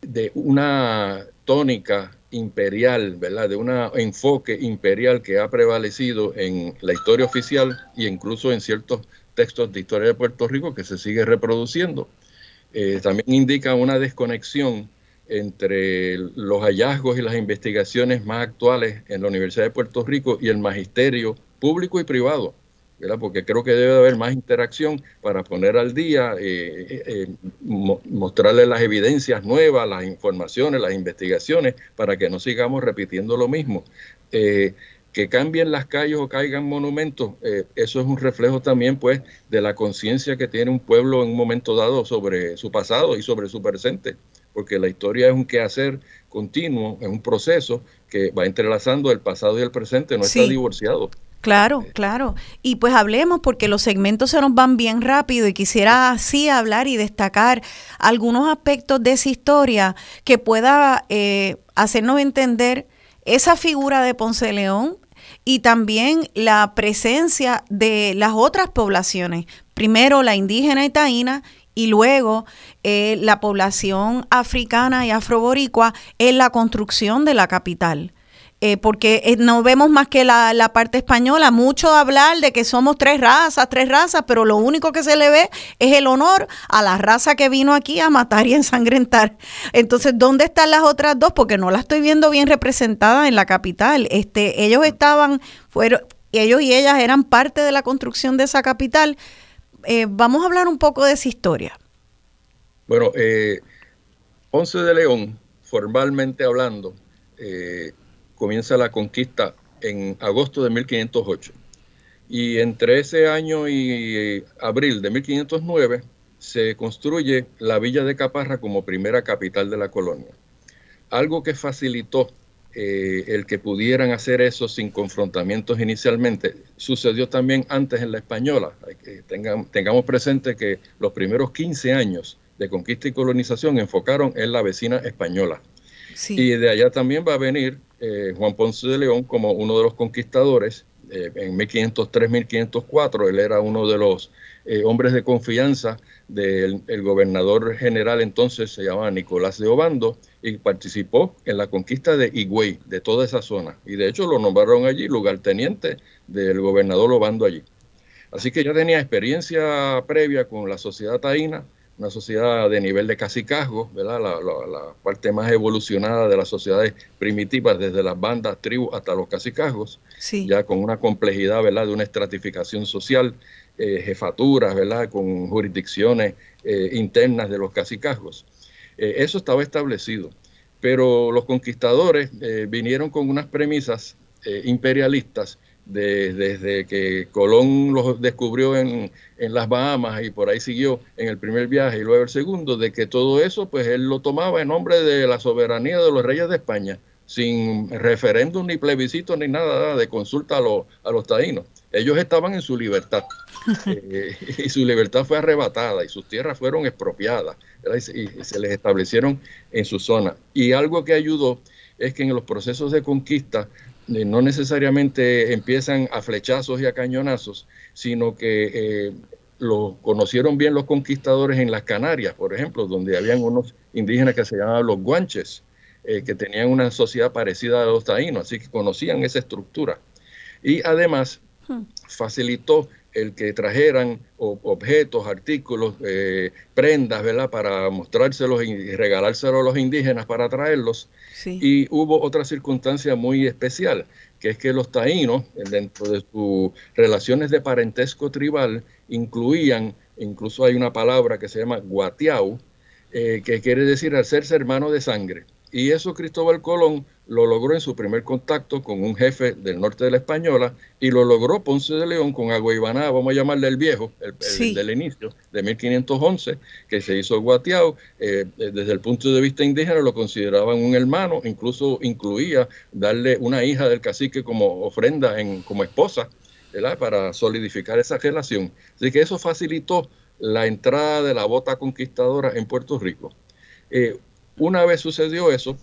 de una tónica imperial, ¿verdad? De un enfoque imperial que ha prevalecido en la historia oficial e incluso en ciertos textos de historia de Puerto Rico que se sigue reproduciendo. Eh, también indica una desconexión entre los hallazgos y las investigaciones más actuales en la Universidad de Puerto Rico y el magisterio público y privado porque creo que debe haber más interacción para poner al día, eh, eh, eh mostrarle las evidencias nuevas, las informaciones, las investigaciones, para que no sigamos repitiendo lo mismo. Que cambien las calles o caigan monumentos, eso es un reflejo también pues de la conciencia que tiene un pueblo en un momento dado sobre su pasado y sobre su presente, porque la historia es un quehacer continuo, es un proceso que va entrelazando el pasado y el presente, no está divorciado. Claro, claro. Y pues hablemos porque los segmentos se nos van bien rápido y quisiera así hablar y destacar algunos aspectos de esa historia que pueda eh, hacernos entender esa figura de Ponce León y también la presencia de las otras poblaciones. Primero la indígena y taína y luego eh, la población africana y afroboricua en la construcción de la capital. Eh, porque eh, no vemos más que la, parte española, mucho hablar de que somos tres razas, tres razas, pero lo único que se le ve es el honor a la raza que vino aquí a matar y <laughs> ensangrentar. Entonces, ¿dónde están las otras dos? Porque no las estoy viendo bien representadas en la capital. Este, ellos estaban, fueron, ellos y ellas eran parte de la construcción de esa capital. Eh, vamos a hablar un poco de esa historia. Bueno, Ponce de León, formalmente hablando, eh, comienza la conquista en agosto de 1508. Y entre ese año y abril de 1509 se construye la villa de Caparra como primera capital de la colonia. Algo que facilitó eh, el que pudieran hacer eso sin confrontamientos inicialmente, sucedió también antes en la española. tengamos presente que los primeros 15 años de conquista y colonización enfocaron en la vecina española. Y de allá también va a venir eh, Juan Ponce de León como uno de los conquistadores. Eh, en 1503-1504 él era uno de los eh, hombres de confianza del gobernador general entonces, se llamaba Nicolás de Obando, y participó en la conquista de Higüey, de toda esa zona. Y de hecho lo nombraron allí lugarteniente del gobernador Obando allí. Así que ya tenía experiencia previa con la sociedad taína, una sociedad de nivel de cacicazgo, ¿verdad? La, parte más evolucionada de las sociedades primitivas, desde las bandas, tribus hasta los cacicazgos, ya con una complejidad ¿verdad? de una estratificación social, eh, jefaturas, ¿verdad? con jurisdicciones eh, internas de los cacicazgos. Eh, eso estaba establecido, pero los conquistadores vinieron con unas premisas imperialistas desde que Colón los descubrió en, las Bahamas y por ahí siguió en el primer viaje y luego el segundo, de que todo eso pues él lo tomaba en nombre de la soberanía de los reyes de España, sin referéndum ni plebiscito ni nada de consulta a, los, a los taínos. Ellos estaban en su libertad <laughs> eh, y su libertad fue arrebatada y sus tierras fueron expropiadas y, y se les establecieron en su zona. Y algo que ayudó es que en los procesos de conquista no necesariamente empiezan a flechazos y a cañonazos, sino que eh, lo conocieron bien los conquistadores en las Canarias, por ejemplo, donde habían unos indígenas que se llamaban los guanches, eh, que tenían una sociedad parecida a los taínos, así que conocían esa estructura. Y además hmm. facilitó el que trajeran objetos, artículos, eh, prendas, ¿verdad? Para mostrárselos y regalárselos a los indígenas para traerlos. Y hubo otra circunstancia muy especial, que es que los taínos, dentro de sus relaciones de parentesco tribal, incluían, incluso hay una palabra que se llama guatiau, eh, que quiere decir hacerse hermano de sangre. Y eso Cristóbal Colón lo logró en su primer contacto con un jefe del norte de la Española y lo logró Ponce de León con Aguaybaná, vamos a llamarle el viejo, el, del inicio, de 1511, que se hizo guateado. Eh, eh, desde el punto de vista indígena lo consideraban un hermano, incluso incluía darle una hija del cacique como ofrenda, en, como esposa, ¿verdad? para solidificar esa relación. Así que eso facilitó la entrada de la bota conquistadora en Puerto Rico. Eh, una vez sucedió eso,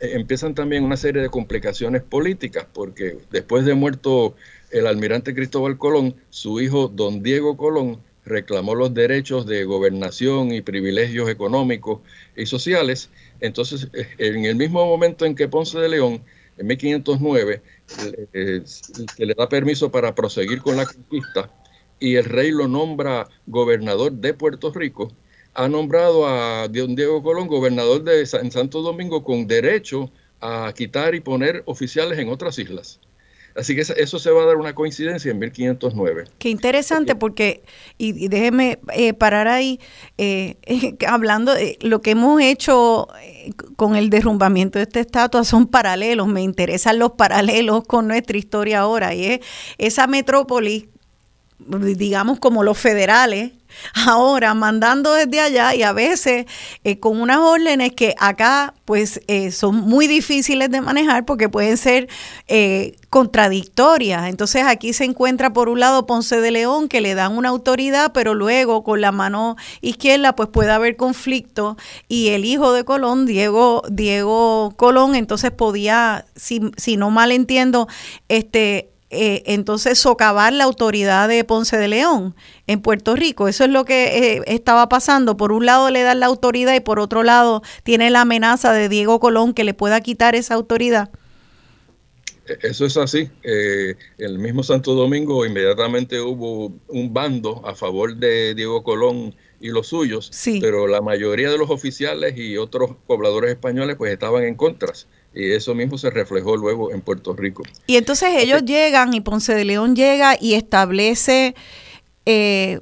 eh, empiezan también una serie de complicaciones políticas, porque después de muerto el almirante Cristóbal Colón, su hijo don Diego Colón reclamó los derechos de gobernación y privilegios económicos y sociales. Entonces, eh, en el mismo momento en que Ponce de León, en 1509, eh, que le da permiso para proseguir con la conquista, y el rey lo nombra gobernador de Puerto Rico, ha nombrado a don Diego Colón gobernador de Santo Domingo con derecho a quitar y poner oficiales en otras islas. Así que eso se va a dar una coincidencia en 1509. Qué interesante porque, y, déjeme eh, parar ahí, eh, <laughs> hablando de lo que hemos hecho eh, con el derrumbamiento de esta estatua son paralelos, me interesan los paralelos con nuestra historia ahora, y es esa metrópolis, digamos como los federales, ahora mandando desde allá y a veces eh, con unas órdenes que acá pues eh, son muy difíciles de manejar porque pueden ser eh, contradictorias. Entonces aquí se encuentra por un lado Ponce de León que le dan una autoridad, pero luego con la mano izquierda pues puede haber conflicto y el hijo de Colón, Diego, Diego Colón, entonces podía, si, si no mal entiendo, este eh, entonces socavar la autoridad de Ponce de León en Puerto Rico. Eso es lo que eh, estaba pasando. Por un lado le dan la autoridad y por otro lado tiene la amenaza de Diego Colón que le pueda quitar esa autoridad. E-, eso es así. Eh, el mismo Santo Domingo inmediatamente hubo un bando a favor de Diego Colón y los suyos, pero la mayoría de los oficiales y otros pobladores españoles pues estaban en contra y eso mismo se reflejó luego en Puerto Rico. Y entonces ellos llegan y Ponce de León llega y establece eh,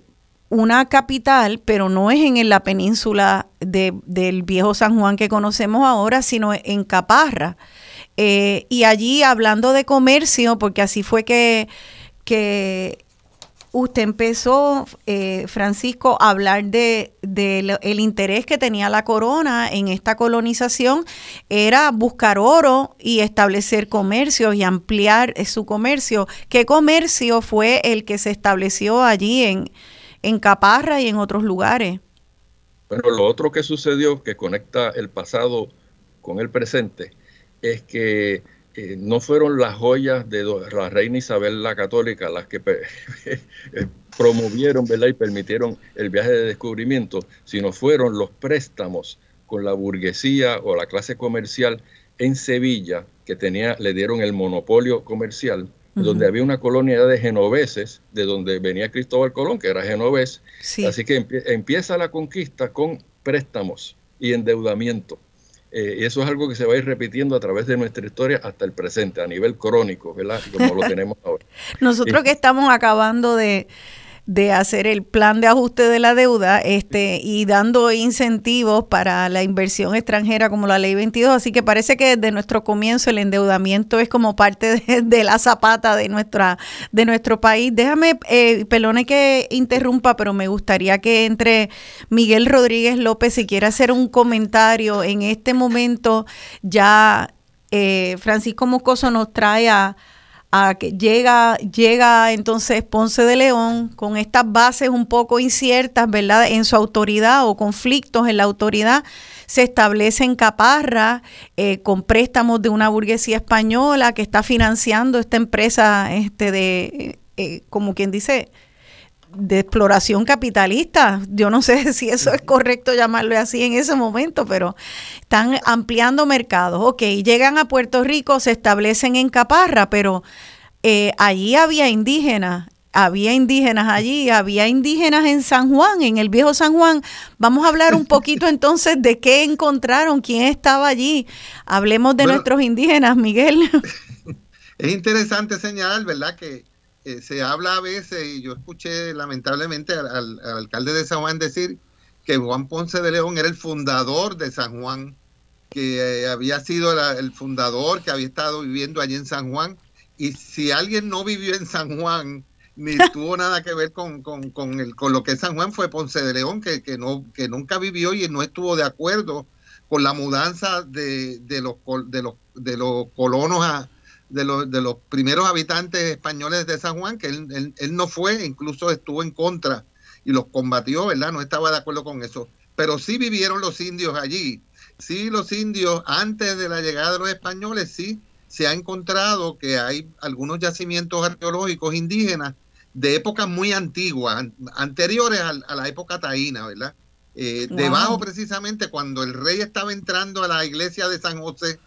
una capital, pero no es en la península del viejo San Juan que conocemos ahora, sino en Caparra. Eh, y allí hablando de comercio, porque así fue que, que usted empezó, eh, Francisco, a hablar de, el interés que tenía la corona en esta colonización, era buscar oro y establecer comercios y ampliar eh, su comercio. ¿Qué comercio fue el que se estableció allí en, en Caparra y en otros lugares? Bueno, lo otro que sucedió que conecta el pasado con el presente es que eh, no fueron las joyas de la reina Isabel la Católica las que <laughs> eh, promovieron ¿verdad? y permitieron el viaje de descubrimiento, sino fueron los préstamos con la burguesía o la clase comercial en Sevilla, que tenía, le dieron el monopolio comercial, donde había una colonia de genoveses, de donde venía Cristóbal Colón, que era genovés. Así que empieza la conquista con préstamos y endeudamiento. Eh, y eso es algo que se va a ir repitiendo a través de nuestra historia hasta el presente, a nivel crónico, ¿verdad? Como lo <laughs> tenemos ahora. Nosotros que estamos acabando de, de hacer el plan de ajuste de la deuda este y dando incentivos para la inversión extranjera como la ley 22. Así que parece que desde nuestro comienzo el endeudamiento es como parte de, la zapata de, nuestra, de nuestro país. Déjame, eh, pelone que interrumpa, pero me gustaría que entre Miguel Rodríguez López si quiere hacer un comentario en este momento ya eh, Francisco Moscoso nos trae a a que llega, llega entonces Ponce de León con estas bases un poco inciertas, ¿verdad? En su autoridad o conflictos en la autoridad, se establece en Caparra eh, con préstamos de una burguesía española que está financiando esta empresa este de, eh, como quien dice, de exploración capitalista. Yo no sé <laughs> si eso es correcto llamarlo así en ese momento, pero están ampliando mercados. Ok, llegan a Puerto Rico, se establecen en Caparra, pero eh, allí había indígenas. Había indígenas allí, había indígenas en San Juan, en el viejo San Juan. Vamos a hablar un poquito <laughs> entonces de qué encontraron, quién estaba allí. Hablemos de nuestros indígenas, Miguel. <laughs> Es interesante señalar, ¿verdad? Que eh, se habla a veces, y yo escuché lamentablemente al, alcalde de San Juan decir que Juan Ponce de León era el fundador de San Juan, que eh, había sido el fundador, que había estado viviendo allí en San Juan. Y si alguien no vivió en San Juan, ni <laughs> tuvo nada que ver con, con, con, el, con lo que es San Juan, fue Ponce de León, que, que, no, que nunca vivió y no estuvo de acuerdo con la mudanza de, de, los, de, los, de los colonos a, de, los, de los primeros habitantes españoles de San Juan, que él, él, no fue, incluso estuvo en contra y los combatió, ¿verdad? No estaba de acuerdo con eso. Pero sí vivieron los indios allí. Sí, los indios, antes de la llegada de los españoles, sí, se ha encontrado que hay algunos yacimientos arqueológicos indígenas de épocas muy antiguas, anteriores a, la época taína, ¿verdad? Eh, debajo precisamente cuando el rey estaba entrando a la iglesia de San José,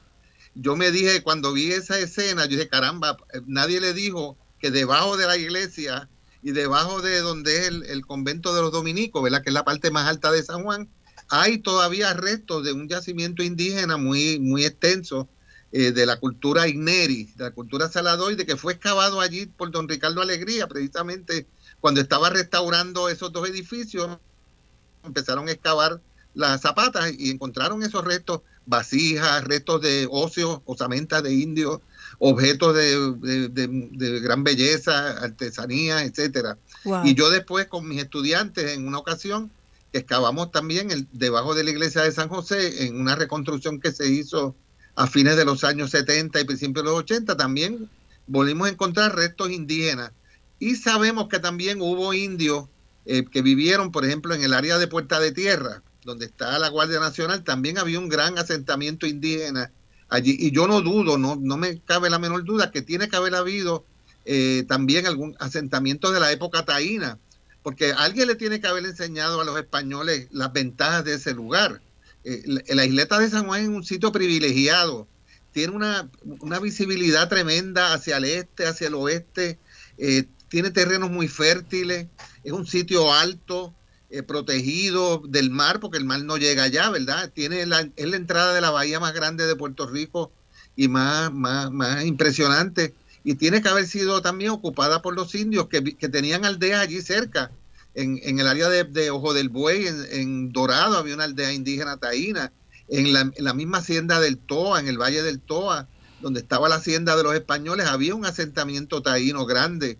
yo me dije, cuando vi esa escena, yo dije, caramba, nadie le dijo que debajo de la iglesia y debajo de donde es el, convento de los dominicos, ¿verdad? Que es la parte más alta de San Juan, hay todavía restos de un yacimiento indígena muy, muy extenso eh, de la cultura Igneri, de la cultura saladoide, que fue excavado allí por don Ricardo Alegría, precisamente cuando estaba restaurando esos dos edificios, empezaron a excavar las zapatas y encontraron esos restos vasijas, restos de óseos, osamentas de indios, objetos de, gran belleza, artesanía, etcétera. Y yo después con mis estudiantes en una ocasión excavamos también el, debajo de la iglesia de San José en una reconstrucción que se hizo a fines de los años 70 y principios de los 80 también volvimos a encontrar restos indígenas y sabemos que también hubo indios eh, que vivieron, por ejemplo, en el área de Puerta de Tierra, donde está la Guardia Nacional, también había un gran asentamiento indígena allí. Y yo no dudo, no, no me cabe la menor duda que tiene que haber habido eh, también algún asentamiento de la época taína, porque alguien le tiene que haber enseñado a los españoles las ventajas de ese lugar. Eh, la, isleta de San Juan es un sitio privilegiado, tiene una, visibilidad tremenda hacia el este, hacia el oeste, eh, tiene terrenos muy fértiles, es un sitio alto, eh, protegido del mar, porque el mar no llega allá, ¿verdad? Tiene la, es la entrada de la bahía más grande de Puerto Rico y más, más, más impresionante. Y tiene que haber sido también ocupada por los indios que, tenían aldeas allí cerca. En, en el área de, Ojo del Buey, en, Dorado, había una aldea indígena taína. En la, en la misma hacienda del Toa, en el Valle del Toa, donde estaba la hacienda de los españoles, había un asentamiento taíno grande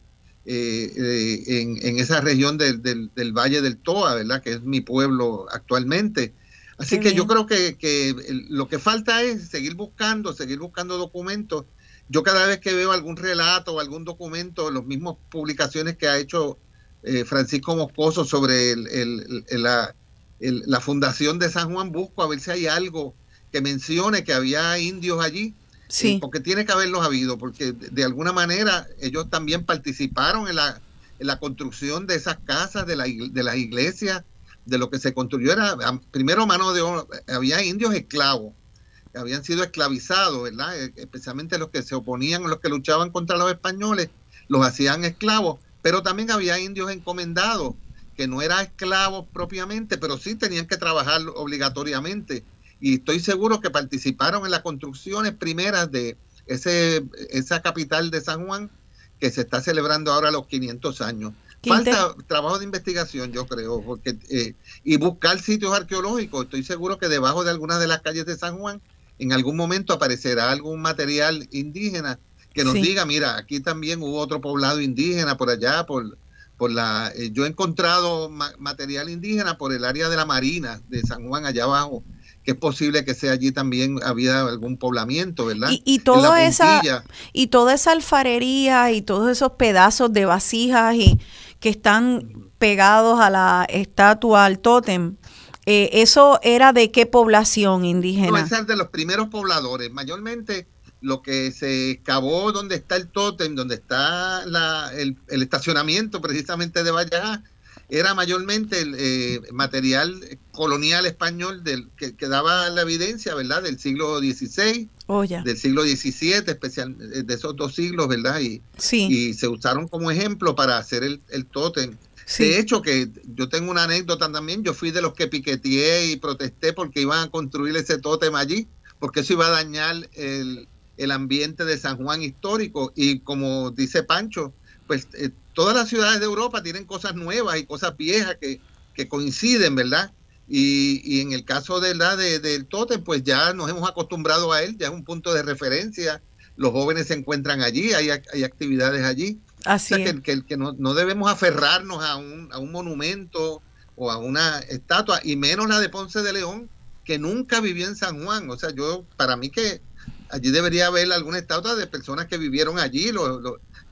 eh, eh, en, esa región del, del, Valle del Toa, ¿verdad? Que es mi pueblo actualmente. Así que yo creo que, que, lo que falta es seguir buscando, seguir buscando documentos. Yo cada vez que veo algún relato o algún documento, los mismos publicaciones que ha hecho eh, Francisco Moscoso sobre el, la, la fundación de San Juan, busco a ver si hay algo que mencione que había indios allí Sí. porque tiene que haberlos habido, porque de, alguna manera ellos también participaron en la, construcción de esas casas, de, la, de las iglesias, de lo que se construyó. Era primero mano de había indios esclavos, que habían sido esclavizados, ¿verdad? E, especialmente los que se oponían, los que luchaban contra los españoles, los hacían esclavos, pero también había indios encomendados, que no eran esclavos propiamente, pero sí tenían que trabajar obligatoriamente y estoy seguro que participaron en las construcciones primeras de ese, esa capital de San Juan que se está celebrando ahora los 500 años. Falta trabajo de investigación, yo creo, porque eh, y buscar sitios arqueológicos. Estoy seguro que debajo de algunas de las calles de San Juan, en algún momento aparecerá algún material indígena que nos diga, mira, aquí también hubo otro poblado indígena por allá, por, por la. Eh, yo he encontrado material indígena por el área de la Marina de San Juan allá abajo que es posible que sea allí también había algún poblamiento, ¿verdad? Y, y toda esa y toda esa alfarería y todos esos pedazos de vasijas y que están pegados a la estatua, al tótem. Eh, ¿Eso era de qué población indígena? No, de los primeros pobladores. Mayormente lo que se excavó donde está el tótem, donde está el, estacionamiento precisamente de Valleja, era mayormente el eh, material colonial español del, que, daba la evidencia, ¿verdad? Del siglo XVI, del siglo XVII, especial, eh, de esos dos siglos, ¿verdad? Y, y se usaron como ejemplo para hacer el, el tótem. De hecho, que yo tengo una anécdota también, yo fui de los que piqueteé y protesté porque iban a construir ese tótem allí, porque eso iba a dañar el, el ambiente de San Juan histórico. Y como dice Pancho, pues eh, todas las ciudades de Europa tienen cosas nuevas y cosas viejas que, que coinciden, ¿verdad? Y, y, en el caso de la de, del Totem, pues ya nos hemos acostumbrado a él, ya es un punto de referencia. Los jóvenes se encuentran allí, hay, hay actividades allí. Así que, que, que no, no, debemos aferrarnos a un, a un monumento o a una estatua, y menos la de Ponce de León, que nunca vivió en San Juan. O sea, yo, para mí que allí debería haber alguna estatua de personas que vivieron allí, los,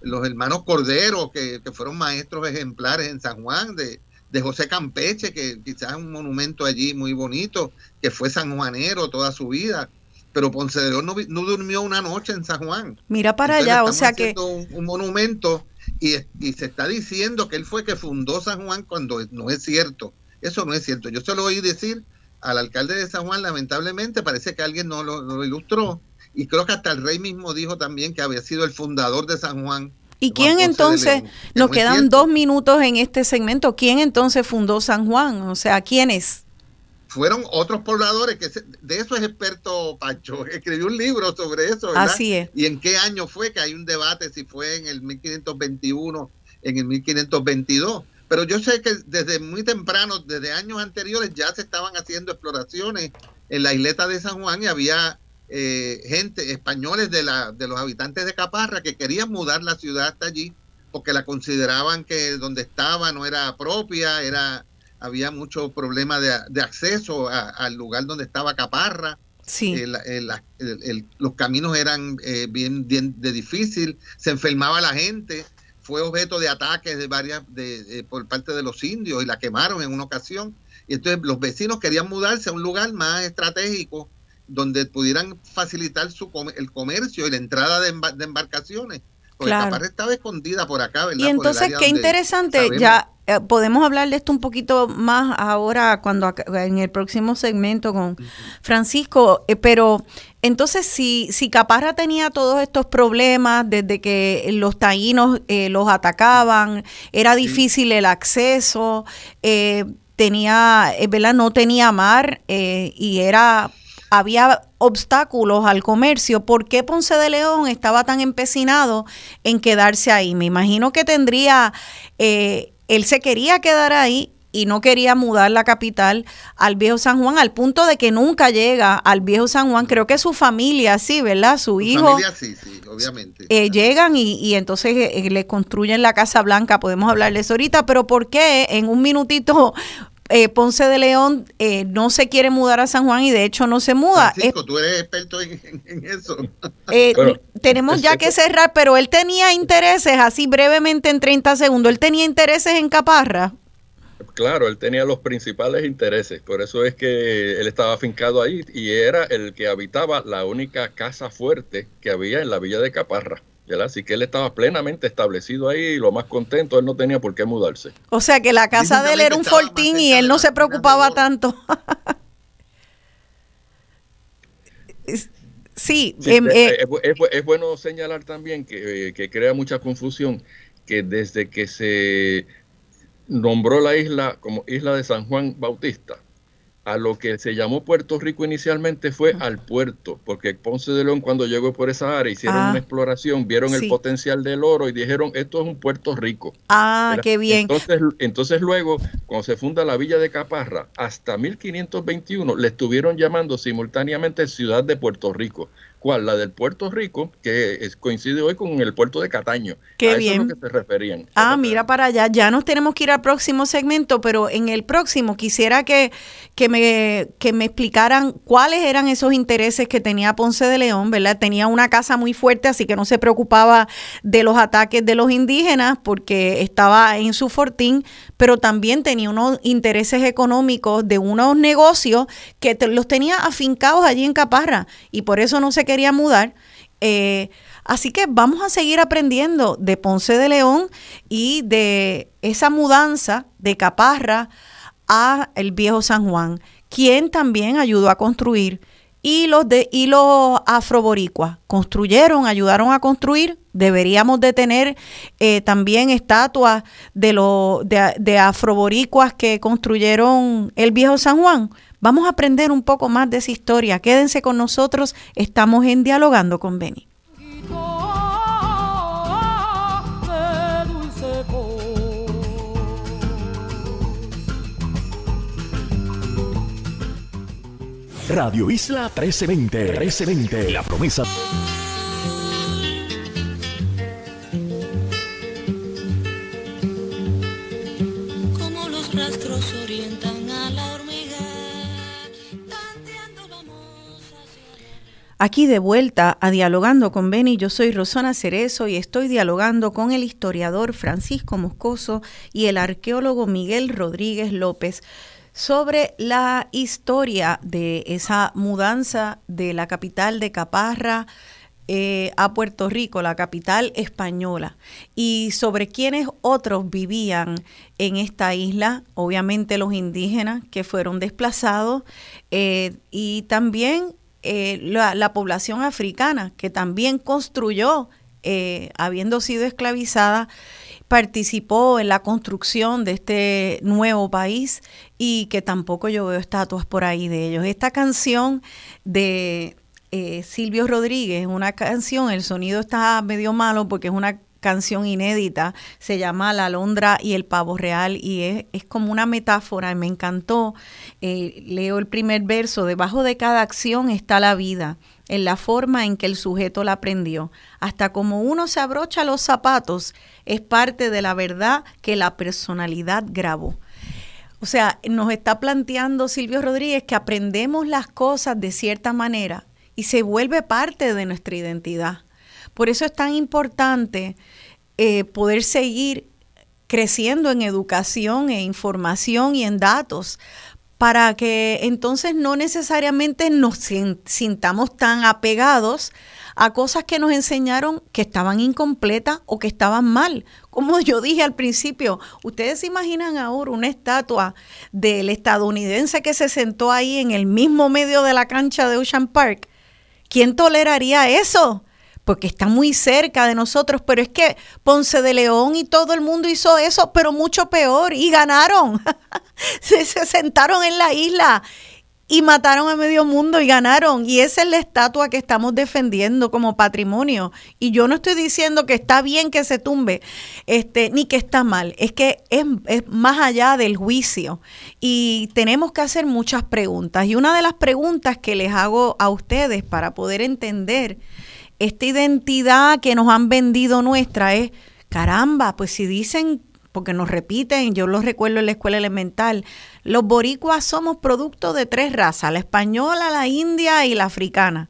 los, hermanos Cordero, que, fueron maestros ejemplares en San Juan, de, de José Campeche, que quizás es un monumento allí muy bonito, que fue sanjuanero toda su vida. Pero Ponce de León no, durmió una noche en San Juan. Mira para allá, o sea que... Un, un monumento y, y, se está diciendo que él fue que fundó San Juan cuando no es cierto. Eso no es cierto. Yo se lo oí decir al alcalde de San Juan, lamentablemente, parece que alguien no lo ilustró y creo que hasta el rey mismo dijo también que había sido el fundador de San Juan. ¿Y quién entonces, nos quedan dos minutos en este segmento, quién entonces fundó San Juan? O sea, ¿quiénes? Fueron otros pobladores, que de eso es experto Pacho, <laughs> escribió un libro sobre eso, ¿verdad? Así es. Y en qué año fue, que hay un debate si fue en el 1521, en el 1522 pero yo sé que desde muy temprano, desde años anteriores, ya se estaban haciendo exploraciones en la isleta de San Juan y había eh, gente, españoles de, la, de los habitantes de Caparra que querían mudar la ciudad hasta allí porque la consideraban que donde estaba no era propia, era había mucho problema de, acceso al lugar donde estaba Caparra. Sí. Eh, los caminos eran eh, bien, bien de difícil, se enfermaba la gente, fue objeto de ataques de varias de, por parte de los indios y la quemaron en una ocasión. Y entonces los vecinos querían mudarse a un lugar más estratégico donde pudieran facilitar su el comercio y la entrada de, embarcaciones. Porque claro. estaba escondida por acá, ¿verdad? Y entonces, qué interesante, ya eh, podemos hablar de esto un poquito más ahora cuando en el próximo segmento con Francisco, eh, pero entonces si, si Caparra tenía todos estos problemas desde que los taínos eh, los atacaban, era difícil el acceso, tenía, ¿verdad? No tenía mar y era había obstáculos al comercio, ¿por qué Ponce de León estaba tan empecinado en quedarse ahí? Me imagino que tendría, eh, él se quería quedar ahí y no quería mudar la capital al viejo San Juan, al punto de que nunca llega al viejo San Juan. Creo que su familia, sí, ¿verdad? Su, hijo. Familia, sí, sí, obviamente. Eh, llegan y, y entonces eh, le construyen la Casa Blanca, podemos hablar de eso ahorita, pero ¿por qué en un minutito eh, Ponce de León eh, no se quiere mudar a San Juan y de hecho no se muda. Francisco, tú eres experto en, eso. Eh, <laughs> tenemos ya que cerrar, pero él tenía intereses, así brevemente en 30 segundos, él tenía intereses en Caparra. Claro, él tenía los principales intereses, por eso es que él estaba afincado ahí y era el que habitaba la única casa fuerte que había en la villa de Caparra. Así que él estaba plenamente establecido ahí y lo más contento, él no tenía por qué mudarse. O sea que la casa de él era un fortín y él no se preocupaba tanto. sí, eh, es, bueno señalar también que, eh, que crea mucha confusión que desde que se nombró la isla como Isla de San Juan Bautista, a lo que se llamó Puerto Rico inicialmente fue al puerto, porque Ponce de León cuando llegó por esa área hicieron ah, una exploración, vieron el potencial del oro y dijeron, esto es un Puerto Rico. Ah, qué bien. Entonces, entonces luego, cuando se funda la villa de Caparra, hasta 1521 le estuvieron llamando simultáneamente Ciudad de Puerto Rico. ¿Cuál? La del Puerto Rico, que coincide hoy con el puerto de Cataño. Qué bien. Eso es lo que se referían. Ah, mira para allá. Ya nos tenemos que ir al próximo segmento, pero en el próximo quisiera que, que, me, que me explicaran cuáles eran esos intereses que tenía Ponce de León, ¿verdad? Tenía una casa muy fuerte, así que no se preocupaba de los ataques de los indígenas porque estaba en su fortín, pero también tenía unos intereses económicos de unos negocios que los tenía afincados allí en Caparra y por eso no se quería mudar. Eh, así que vamos a seguir aprendiendo de Ponce de León y de esa mudanza de Caparra a el viejo San Juan, quien también ayudó a construir y los de y los afroboricuas construyeron, ayudaron a construir. Deberíamos de tener eh, también estatuas de los de, de afroboricuas que construyeron el viejo San Juan. Vamos a aprender un poco más de esa historia. Quédense con nosotros. Estamos en dialogando con Beni. Radio Isla 1320. 1320. La promesa. Como los rastros orientan a la hormiga, tanteando vamos hacia... Aquí de vuelta a Dialogando con Beni, yo soy Rosana Cerezo y estoy dialogando con el historiador Francisco Moscoso y el arqueólogo Miguel Rodríguez López sobre la historia de esa mudanza de la capital de Caparra eh, a Puerto Rico, la capital española, y sobre quiénes otros vivían en esta isla, obviamente los indígenas que fueron desplazados, eh, y también eh, la, la, población africana que también construyó, habiendo sido esclavizada, participó en la construcción de este nuevo país y que tampoco yo veo estatuas por ahí de ellos. Esta canción de eh, Silvio Rodríguez, una canción, el sonido está medio malo porque es una canción inédita, se llama La Londra y el Pavo Real y es, es como una metáfora, y me encantó. Eh, leo el primer verso, debajo de cada acción está la vida en la forma en que el sujeto la aprendió. Hasta como uno se abrocha los zapatos, es parte de la verdad que la personalidad grabó. O sea, nos está planteando Silvio Rodríguez que aprendemos las cosas de cierta manera y se vuelve parte de nuestra identidad. Por eso es tan importante eh, poder seguir creciendo en educación e información y en datos para que entonces no necesariamente nos sintamos tan apegados a cosas que nos enseñaron que estaban incompletas o que estaban mal. Como yo dije al principio, ustedes se imaginan ahora una estatua del estadounidense que se sentó ahí en el mismo medio de la cancha de Ocean Park. ¿Quién toleraría eso? Porque está muy cerca de nosotros, pero es que Ponce de León y todo el mundo hizo eso, pero mucho peor, y ganaron. <laughs> se, sentaron en la isla y mataron a medio mundo y ganaron. Y esa es la estatua que estamos defendiendo como patrimonio. Y yo no estoy diciendo que está bien que se tumbe, este, ni que está mal. Es que es, es más allá del juicio. Y tenemos que hacer muchas preguntas. Y una de las preguntas que les hago a ustedes para poder entender esta identidad que nos han vendido nuestra es, caramba, pues si dicen, porque nos repiten, yo lo recuerdo en la escuela elemental, los boricuas somos producto de tres razas, la española, la india y la africana.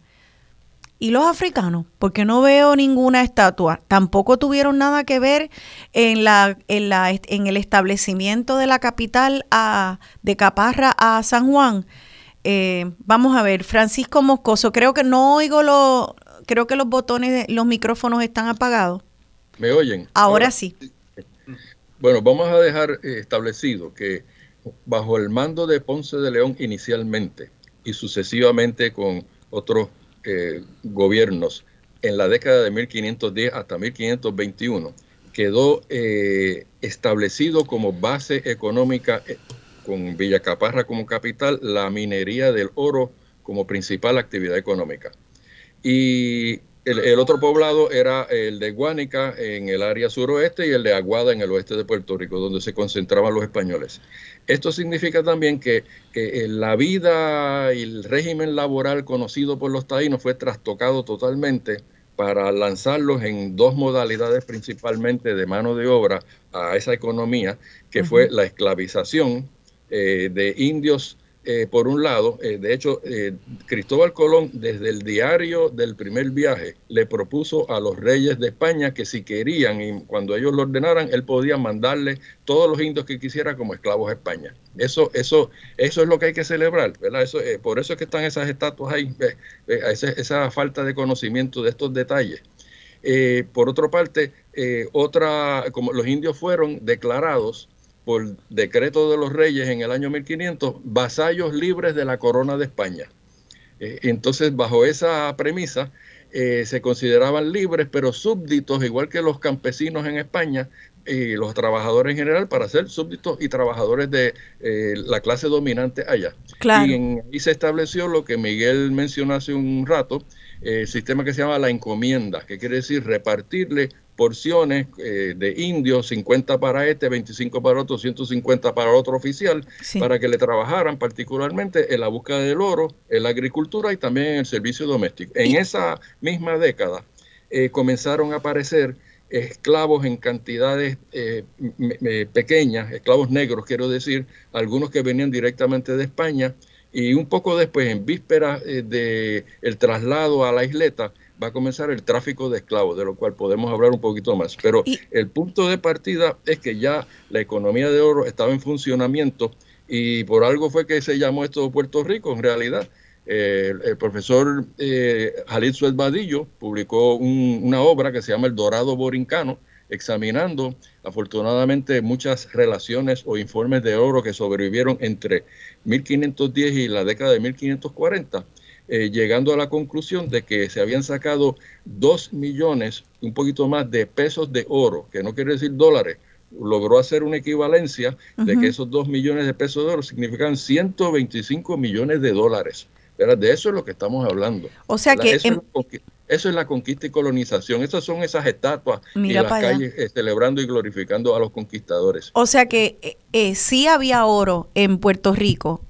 ¿Y los africanos? Porque no veo ninguna estatua. Tampoco tuvieron nada que ver en, la, en, la, en el establecimiento de la capital a, de Caparra a San Juan. Eh, vamos a ver, Francisco Moscoso, creo que no oigo lo, creo que los botones, los micrófonos están apagados. ¿Me oyen? Ahora, sí. Bueno, vamos a dejar eh, establecido que bajo el mando de Ponce de León inicialmente y sucesivamente con otros eh, gobiernos en la década de 1510 hasta 1521, quedó eh, establecido como base económica con Villa Caparra como capital la minería del oro como principal actividad económica. Y el, otro poblado era el de Guánica en el área suroeste y el de Aguada en el oeste de Puerto Rico, donde se concentraban los españoles. Esto significa también que, que la vida y el régimen laboral conocido por los taínos fue trastocado totalmente para lanzarlos en dos modalidades principalmente de mano de obra a esa economía, que fue la esclavización eh, de indios eh, por un lado, eh, de hecho, eh, Cristóbal Colón, desde el diario del primer viaje, le propuso a los reyes de España que si querían y cuando ellos lo ordenaran, él podía mandarle todos los indios que quisiera como esclavos a España. Eso, eso, eso es lo que hay que celebrar, ¿verdad? Eso, por eso es que están esas estatuas ahí, esa, esa, falta de conocimiento de estos detalles. por otra parte, otra, como los indios fueron declarados por decreto de los reyes en el año 1500, vasallos libres de la corona de España. Eh, entonces, bajo esa premisa, eh, se consideraban libres, pero súbditos, igual que los campesinos en España y los trabajadores en general, para ser súbditos y trabajadores de eh, la clase dominante allá. Y en, ahí se estableció lo que Miguel mencionó hace un rato, el sistema que se llama la encomienda, que quiere decir repartirle porciones eh, de indios, 50 para este, 25 para otro, 150 para otro oficial, para que le trabajaran particularmente en la búsqueda del oro, en la agricultura y también en el servicio doméstico. En esa misma década eh, comenzaron a aparecer esclavos en cantidades eh, pequeñas, esclavos negros quiero decir, algunos que venían directamente de España y un poco después, en vísperas del el traslado a la isleta, va a comenzar el tráfico de esclavos, de lo cual podemos hablar un poquito más. Pero el punto de partida es que ya la economía de oro estaba en funcionamiento y por algo fue que se llamó esto Puerto Rico en realidad. Eh, el, profesor eh, Jalid Suez Badillo publicó una obra que se llama El Dorado Borincano, examinando afortunadamente muchas relaciones o informes de oro que sobrevivieron entre 1510 y la década de 1540 eh, llegando a la conclusión de que se habían sacado dos millones, un poquito más de pesos de oro, que no quiere decir dólares, logró hacer una equivalencia de que esos dos millones de pesos de oro significan 125 millones de dólares. De eso es lo que estamos hablando. O sea que... Eso, es la conquista y colonización. Esas son esas estatuas en las calles eh, celebrando y glorificando a los conquistadores. O sea que eh, sí había oro en Puerto Rico,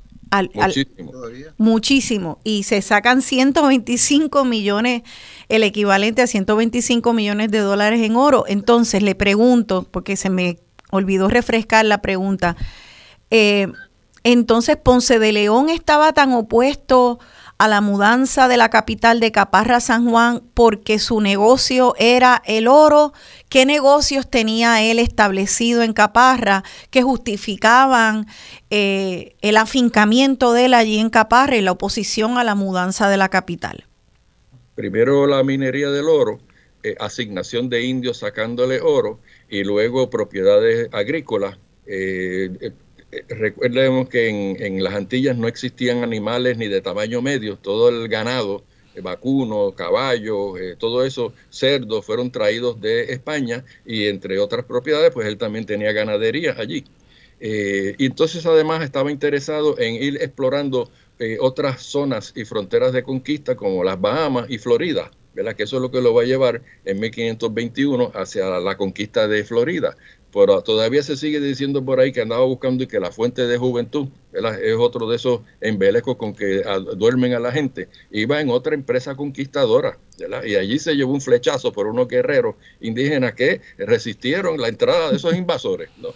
muchísimo. muchísimo. Y se sacan 125 millones, el equivalente a 125 millones de dólares en oro. Entonces le pregunto, porque se me olvidó refrescar la pregunta, eh, entonces Ponce de León estaba tan opuesto a la mudanza de la capital de Caparra San Juan porque su negocio era el oro. ¿Qué negocios tenía él establecido en Caparra que justificaban eh, el afincamiento de él allí en Caparra y la oposición a la mudanza de la capital? Primero la minería del oro, eh, asignación de indios sacándole oro y luego propiedades agrícolas. Eh, recuerden que en, las Antillas no existían animales ni de tamaño medio, todo el ganado, eh, vacuno, caballo, eh, todo eso, cerdos, fueron traídos de España y entre otras propiedades, pues él también tenía ganadería allí. Eh, y entonces además estaba interesado en ir explorando otras zonas y fronteras de conquista como las Bahamas y Florida, ¿verdad? Que eso es lo que lo va a llevar en 1521 hacia la conquista de Florida pero todavía se sigue diciendo por ahí que andaba buscando y que la fuente de juventud es otro de esos embelecos con que duermen a la gente. Iba en otra empresa conquistadora y allí se llevó un flechazo por unos guerreros indígenas que resistieron la entrada de esos <laughs> invasores. ¿no?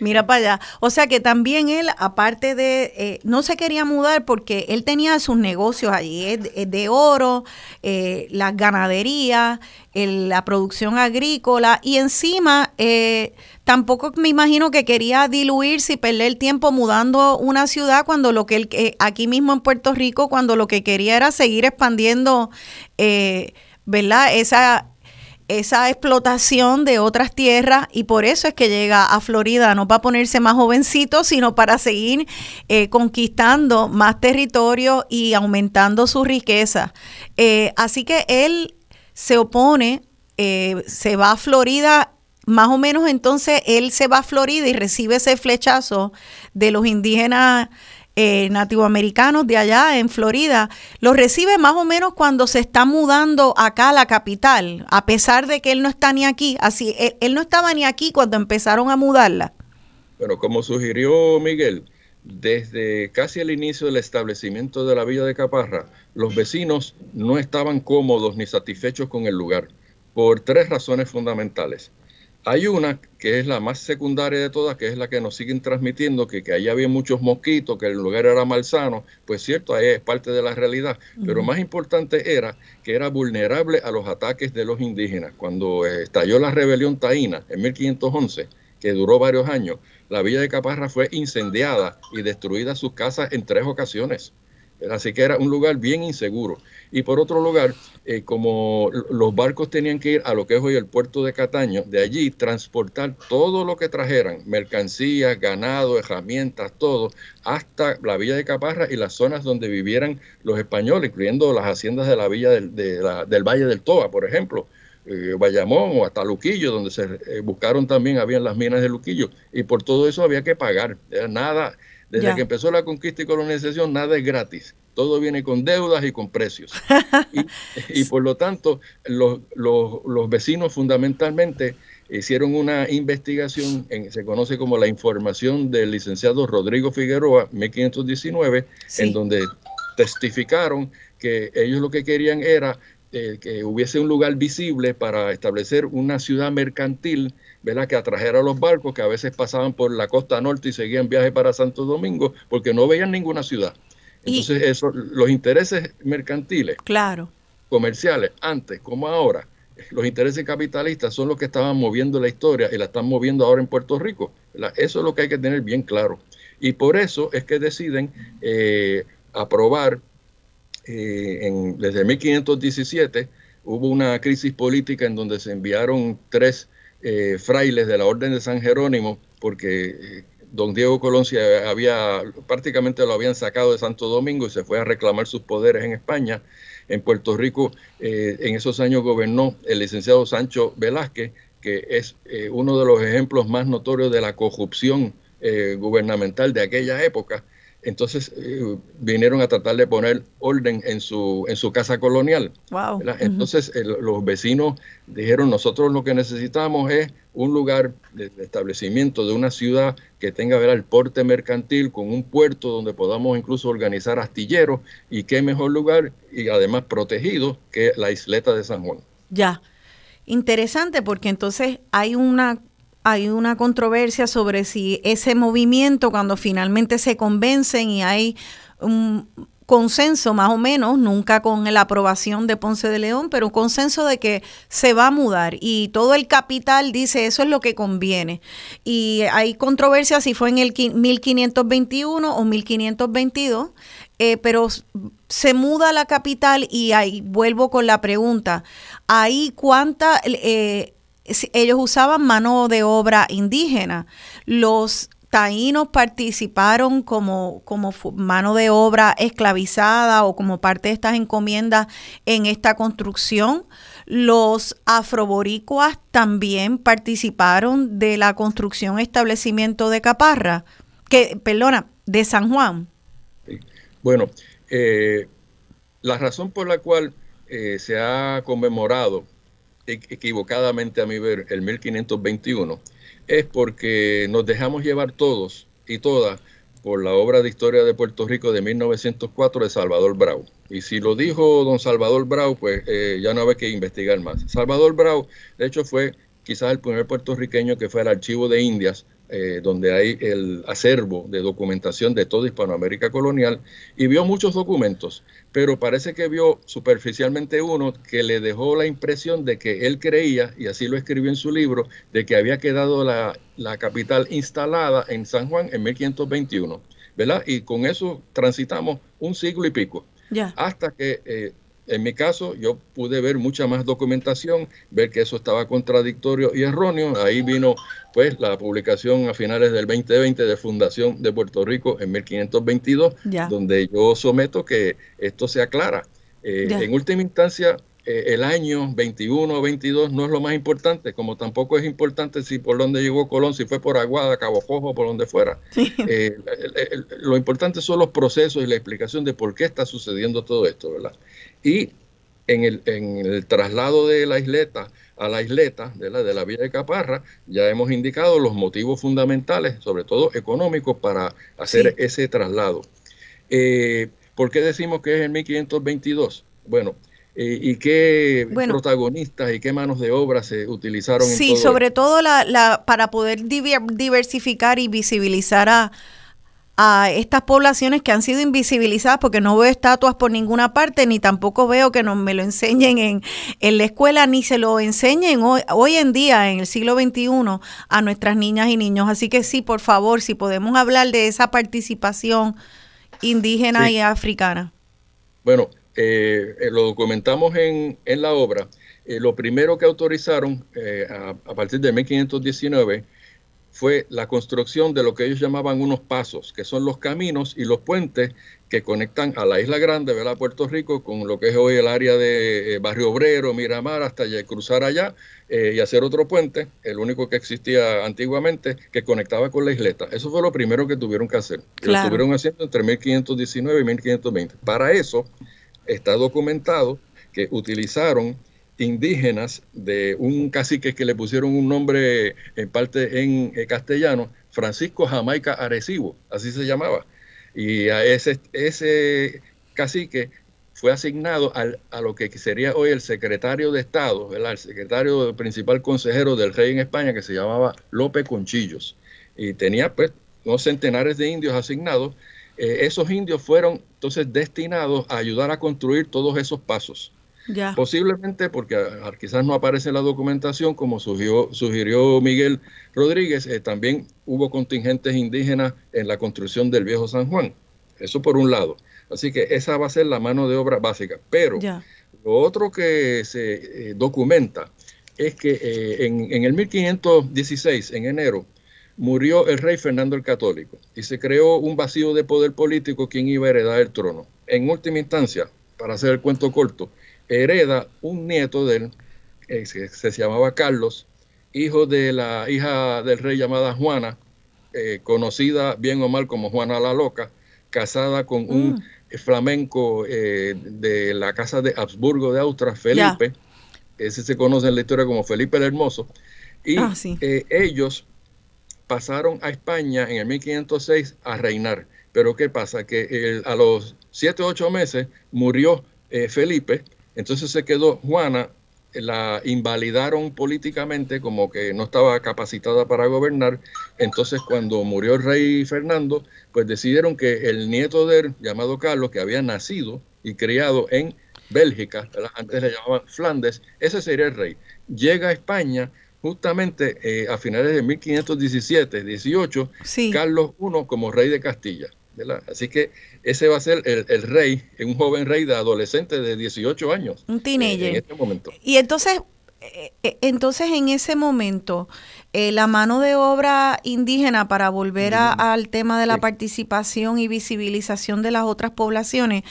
Mira para allá. O sea que también él, aparte de, eh, no se quería mudar porque él tenía sus negocios allí, de oro, eh, las ganaderías, la producción agrícola y encima eh, tampoco me imagino que quería diluirse y perder tiempo mudando una ciudad cuando lo que él, aquí mismo en Puerto Rico, cuando lo que quería era seguir expandiendo, ¿verdad? Esa esa explotación de otras tierras y por eso es que llega a Florida, no para ponerse más jovencito, sino para seguir eh, conquistando más territorio y aumentando su riqueza. Eh, así que él se opone, eh, se va a Florida, más o menos entonces él se va a Florida y recibe ese flechazo de los indígenas eh, nativoamericanos de allá en Florida, los recibe más o menos cuando se está mudando acá a la capital, a pesar de que él no está ni aquí. Así, él, no estaba ni aquí cuando empezaron a mudarla. Pero como sugirió Miguel, desde casi el inicio del establecimiento de la villa de Caparra, los vecinos no estaban cómodos ni satisfechos con el lugar, por tres razones fundamentales. Hay una que es la más secundaria de todas, que es la que nos siguen transmitiendo, que, que ahí había muchos mosquitos, que el lugar era malsano. Pues cierto, ahí es parte de la realidad. Pero más importante era que era vulnerable a los ataques de los indígenas. Cuando eh, estalló la rebelión taína en 1511, que duró varios años, la villa de Caparra fue incendiada y destruida sus casas en tres ocasiones. Así que era un lugar bien inseguro. Y por otro lugar, eh, como los barcos tenían que ir a lo que es hoy el puerto de Cataño, de allí transportar todo lo que trajeran, mercancías, ganado, herramientas, todo, hasta la villa de Caparra y las zonas donde vivieran los españoles, incluyendo las haciendas de la villa del, del Valle del Toa, por ejemplo. Eh, Bayamón o hasta Luquillo, donde se eh, buscaron también, habían las minas de Luquillo, y por todo eso había que pagar. nada, desde que empezó la conquista y colonización, nada es gratis. Todo viene con deudas y con precios. <laughs> y, por lo tanto, los, vecinos fundamentalmente hicieron una investigación, en, se conoce como la información del licenciado Rodrigo Figueroa, 1519, en donde testificaron que ellos lo que querían era eh, que hubiese un lugar visible para establecer una ciudad mercantil ¿verdad? que atrajera a los barcos que a veces pasaban por la costa norte y seguían viaje para Santo Domingo porque no veían ninguna ciudad. Entonces, eso, los intereses mercantiles, claro. comerciales, antes como ahora, los intereses capitalistas son los que estaban moviendo la historia y la están moviendo ahora en Puerto Rico. Eso es lo que hay que tener bien claro. Y por eso es que deciden eh, aprobar, eh, en, desde 1517 hubo una crisis política en donde se enviaron tres eh, frailes de la Orden de San Jerónimo porque don Diego Colón se había, prácticamente lo habían sacado de Santo Domingo y se fue a reclamar sus poderes en España. En Puerto Rico eh, en esos años gobernó el licenciado Sancho Velázquez, que es eh, uno de los ejemplos más notorios de la corrupción eh, gubernamental de aquella época. Entonces vinieron a tratar de poner orden en su, en su casa colonial. Entonces los vecinos dijeron, nosotros lo que necesitamos es un lugar de establecimiento de una ciudad que tenga ver, el porte mercantil con un puerto donde podamos incluso organizar astilleros y qué mejor lugar y además protegido que la isleta de San Juan. Ya, interesante porque entonces hay una hay una controversia sobre si ese movimiento cuando finalmente se convencen y hay un, consenso más o menos, nunca con la aprobación de Ponce de León, pero un consenso de que se va a mudar y todo el capital dice eso es lo que conviene. Y hay controversia si fue en el 1521 o 1522, eh, pero se muda la capital y ahí vuelvo con la pregunta, ahí cuánta... Eh, ellos usaban mano de obra indígena. Los taínos participaron como, como mano de obra esclavizada o como parte de estas encomiendas en esta construcción. Los afroboricuas también participaron de la construcción establecimiento de Caparra, que, perdona, de San Juan. Bueno, eh, la razón por la cual eh, se ha conmemorado equivocadamente a mi ver el 1521 es porque nos dejamos llevar todos y todas por la obra de historia de Puerto Rico de 1904 de Salvador Brau. Y si lo dijo don Salvador Brau, pues eh, ya no hay que investigar más. Salvador Brau, de hecho, fue quizás el primer puertorriqueño que fue al archivo de Indias eh, donde hay el acervo de documentación de toda Hispanoamérica colonial, y vio muchos documentos, pero parece que vio superficialmente uno que le dejó la impresión de que él creía, y así lo escribió en su libro, de que había quedado la, capital instalada en San Juan en 1521, ¿verdad? Y con eso transitamos un siglo y pico. Hasta que eh, en mi caso, yo pude ver mucha más documentación, ver que eso estaba contradictorio y erróneo. Ahí vino pues la publicación a finales del 2020 de Fundación de Puerto Rico en 1522, donde yo someto que esto se aclara. Eh, en última instancia, eh, el año 21 o 22 no es lo más importante, como tampoco es importante si por dónde llegó Colón, si fue por Aguada, Cabo Jojo, por donde fuera. Eh, lo importante son los procesos y la explicación de por qué está sucediendo todo esto, ¿verdad? Y en el, en el traslado de la isleta a la isleta de la, de la Villa de Caparra, ya hemos indicado los motivos fundamentales, sobre todo económicos, para hacer ese traslado. Eh, ¿Por qué decimos que es en 1522? Bueno, ¿Y qué Bueno. protagonistas y qué manos de obra se utilizaron en Sí, todo sobre todo la, la, para poder diver- diversificar y visibilizar a, a estas poblaciones que han sido invisibilizadas porque no veo estatuas por ninguna parte ni tampoco veo que nos, me lo enseñen en, en la escuela ni se lo enseñen hoy, hoy en día en el siglo XXI a nuestras niñas y niños. Así que sí, por favor, si podemos hablar de esa participación indígena Sí. y africana. Bueno, eh, lo documentamos en, en la obra. Eh, lo primero que autorizaron eh, a, a partir de 1519 fue la construcción de lo que ellos llamaban unos pasos, que son los caminos y los puentes que conectan a la Isla Grande, ¿verdad? Puerto Rico, con lo que es hoy el área de eh, Barrio Obrero, Miramar, hasta cruzar allá eh, y hacer otro puente, el único que existía antiguamente, que conectaba con la isleta. Eso fue lo primero que tuvieron que hacer. Y Lo Claro. estuvieron haciendo entre 1519 y 1520. Para eso está documentado que utilizaron indígenas de un cacique que le pusieron un nombre en parte en eh, castellano, Francisco Jamaica Arecibo, así se llamaba. Y a ese, ese cacique fue asignado al- a lo que sería hoy el secretario de Estado, el secretario principal consejero del rey en España, que se llamaba Lope Conchillos. Y tenía pues unos centenares de indios asignados. Eh, esos indios fueron entonces destinados a ayudar a construir todos esos pasos. Ya. Posiblemente porque ah, quizás no aparece la documentación, como sugirió, sugirió Miguel Rodríguez, eh, también hubo contingentes indígenas en la construcción del viejo San Juan. Eso por un lado. Así que esa va a ser la mano de obra básica. Pero Ya. lo otro que se eh, documenta es que eh, en, en el 1516, en enero, murió el rey Fernando el Católico y se creó un vacío de poder político quien iba a heredar el trono. En última instancia, para hacer el cuento corto, hereda un nieto de él, eh, que se llamaba Carlos, hijo de la hija del rey llamada Juana, eh, conocida bien o mal como Juana la Loca, casada con un flamenco eh, de la casa de Habsburgo de Austria, Felipe. Ese se conoce en la historia como Felipe el Hermoso. Y Ah, sí. eh, ellos pasaron a España en el 1506 a reinar. Pero ¿qué pasa? Que el- a los 7 o 8 meses murió eh, Felipe, entonces se quedó Juana, la invalidaron políticamente como que no estaba capacitada para gobernar. Entonces cuando murió el rey Fernando, pues decidieron que el nieto de él, llamado Carlos, que había nacido y criado en Bélgica, antes le llamaban Flandes, ese sería el rey. Llega a España justamente eh, a finales de 1517, 18, Sí. Carlos I como rey de Castilla. ¿verdad? Así que ese va a ser el, el rey, un joven rey de adolescente de 18 años. Un eh, teenager. en este momento. Y entonces, eh, eh, entonces en ese momento, eh, la mano de obra indígena para volver a- al tema de la Sí. participación y visibilización de las otras poblaciones,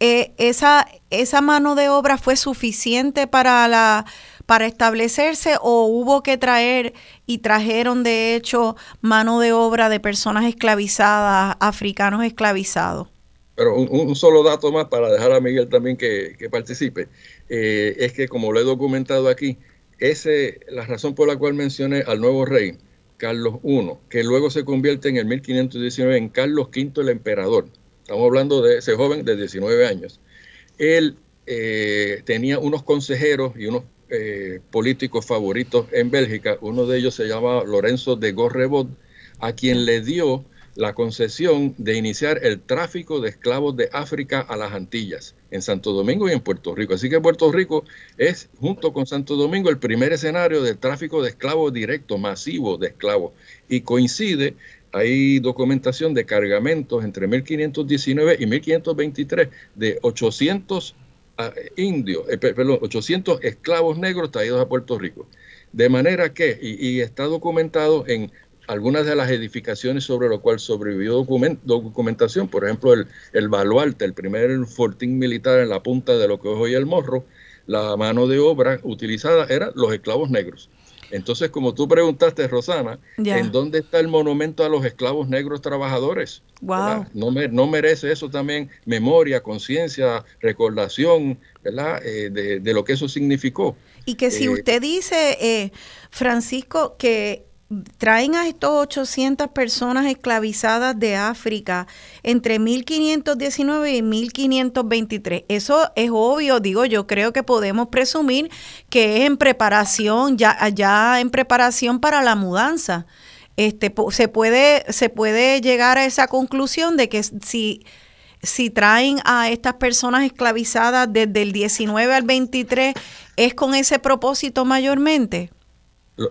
eh, esa, esa mano de obra fue suficiente para la para establecerse o hubo que traer y trajeron de hecho mano de obra de personas esclavizadas, africanos esclavizados. Pero un, solo dato más para dejar a Miguel también que, que participe, eh, es que como lo he documentado aquí, ese la razón por la cual mencioné al nuevo rey, Carlos I, que luego se convierte en el 1519 en Carlos V el emperador. Estamos hablando de ese joven de 19 años. Él eh, tenía unos consejeros y unos eh, políticos favoritos en Bélgica. Uno de ellos se llama Lorenzo de Gorrebot, a quien le dio la concesión de iniciar el tráfico de esclavos de África a las Antillas, en Santo Domingo y en Puerto Rico. Así que Puerto Rico es, junto con Santo Domingo, el primer escenario del tráfico de esclavos directo, masivo de esclavos. Y coincide, hay documentación de cargamentos entre 1519 y 1523 de 800 ah, indios, eh, per- perdón, 800 esclavos negros traídos a Puerto Rico. De manera que, y, está documentado en algunas de las edificaciones sobre lo cual sobrevivió document- documentación, por ejemplo, el, el baluarte, el primer fortín militar en la punta de lo que es hoy el morro, la mano de obra utilizada eran los esclavos negros. Entonces, como tú preguntaste, Rosana. ¿en dónde está el monumento a los esclavos negros trabajadores? Wow. No, me- no merece eso también memoria, conciencia, recordación, ¿verdad? Eh, de, de lo que eso significó. Y que si Eh, usted dice, eh, Francisco, que traen a estos 800 personas esclavizadas de África entre 1519 y 1523. Eso es obvio, digo, yo creo que podemos presumir que es en preparación, ya, ya en preparación para la mudanza. Este, se, puede, se puede llegar a esa conclusión de que si, si traen a estas personas esclavizadas desde el 19 al 23, es con ese propósito mayormente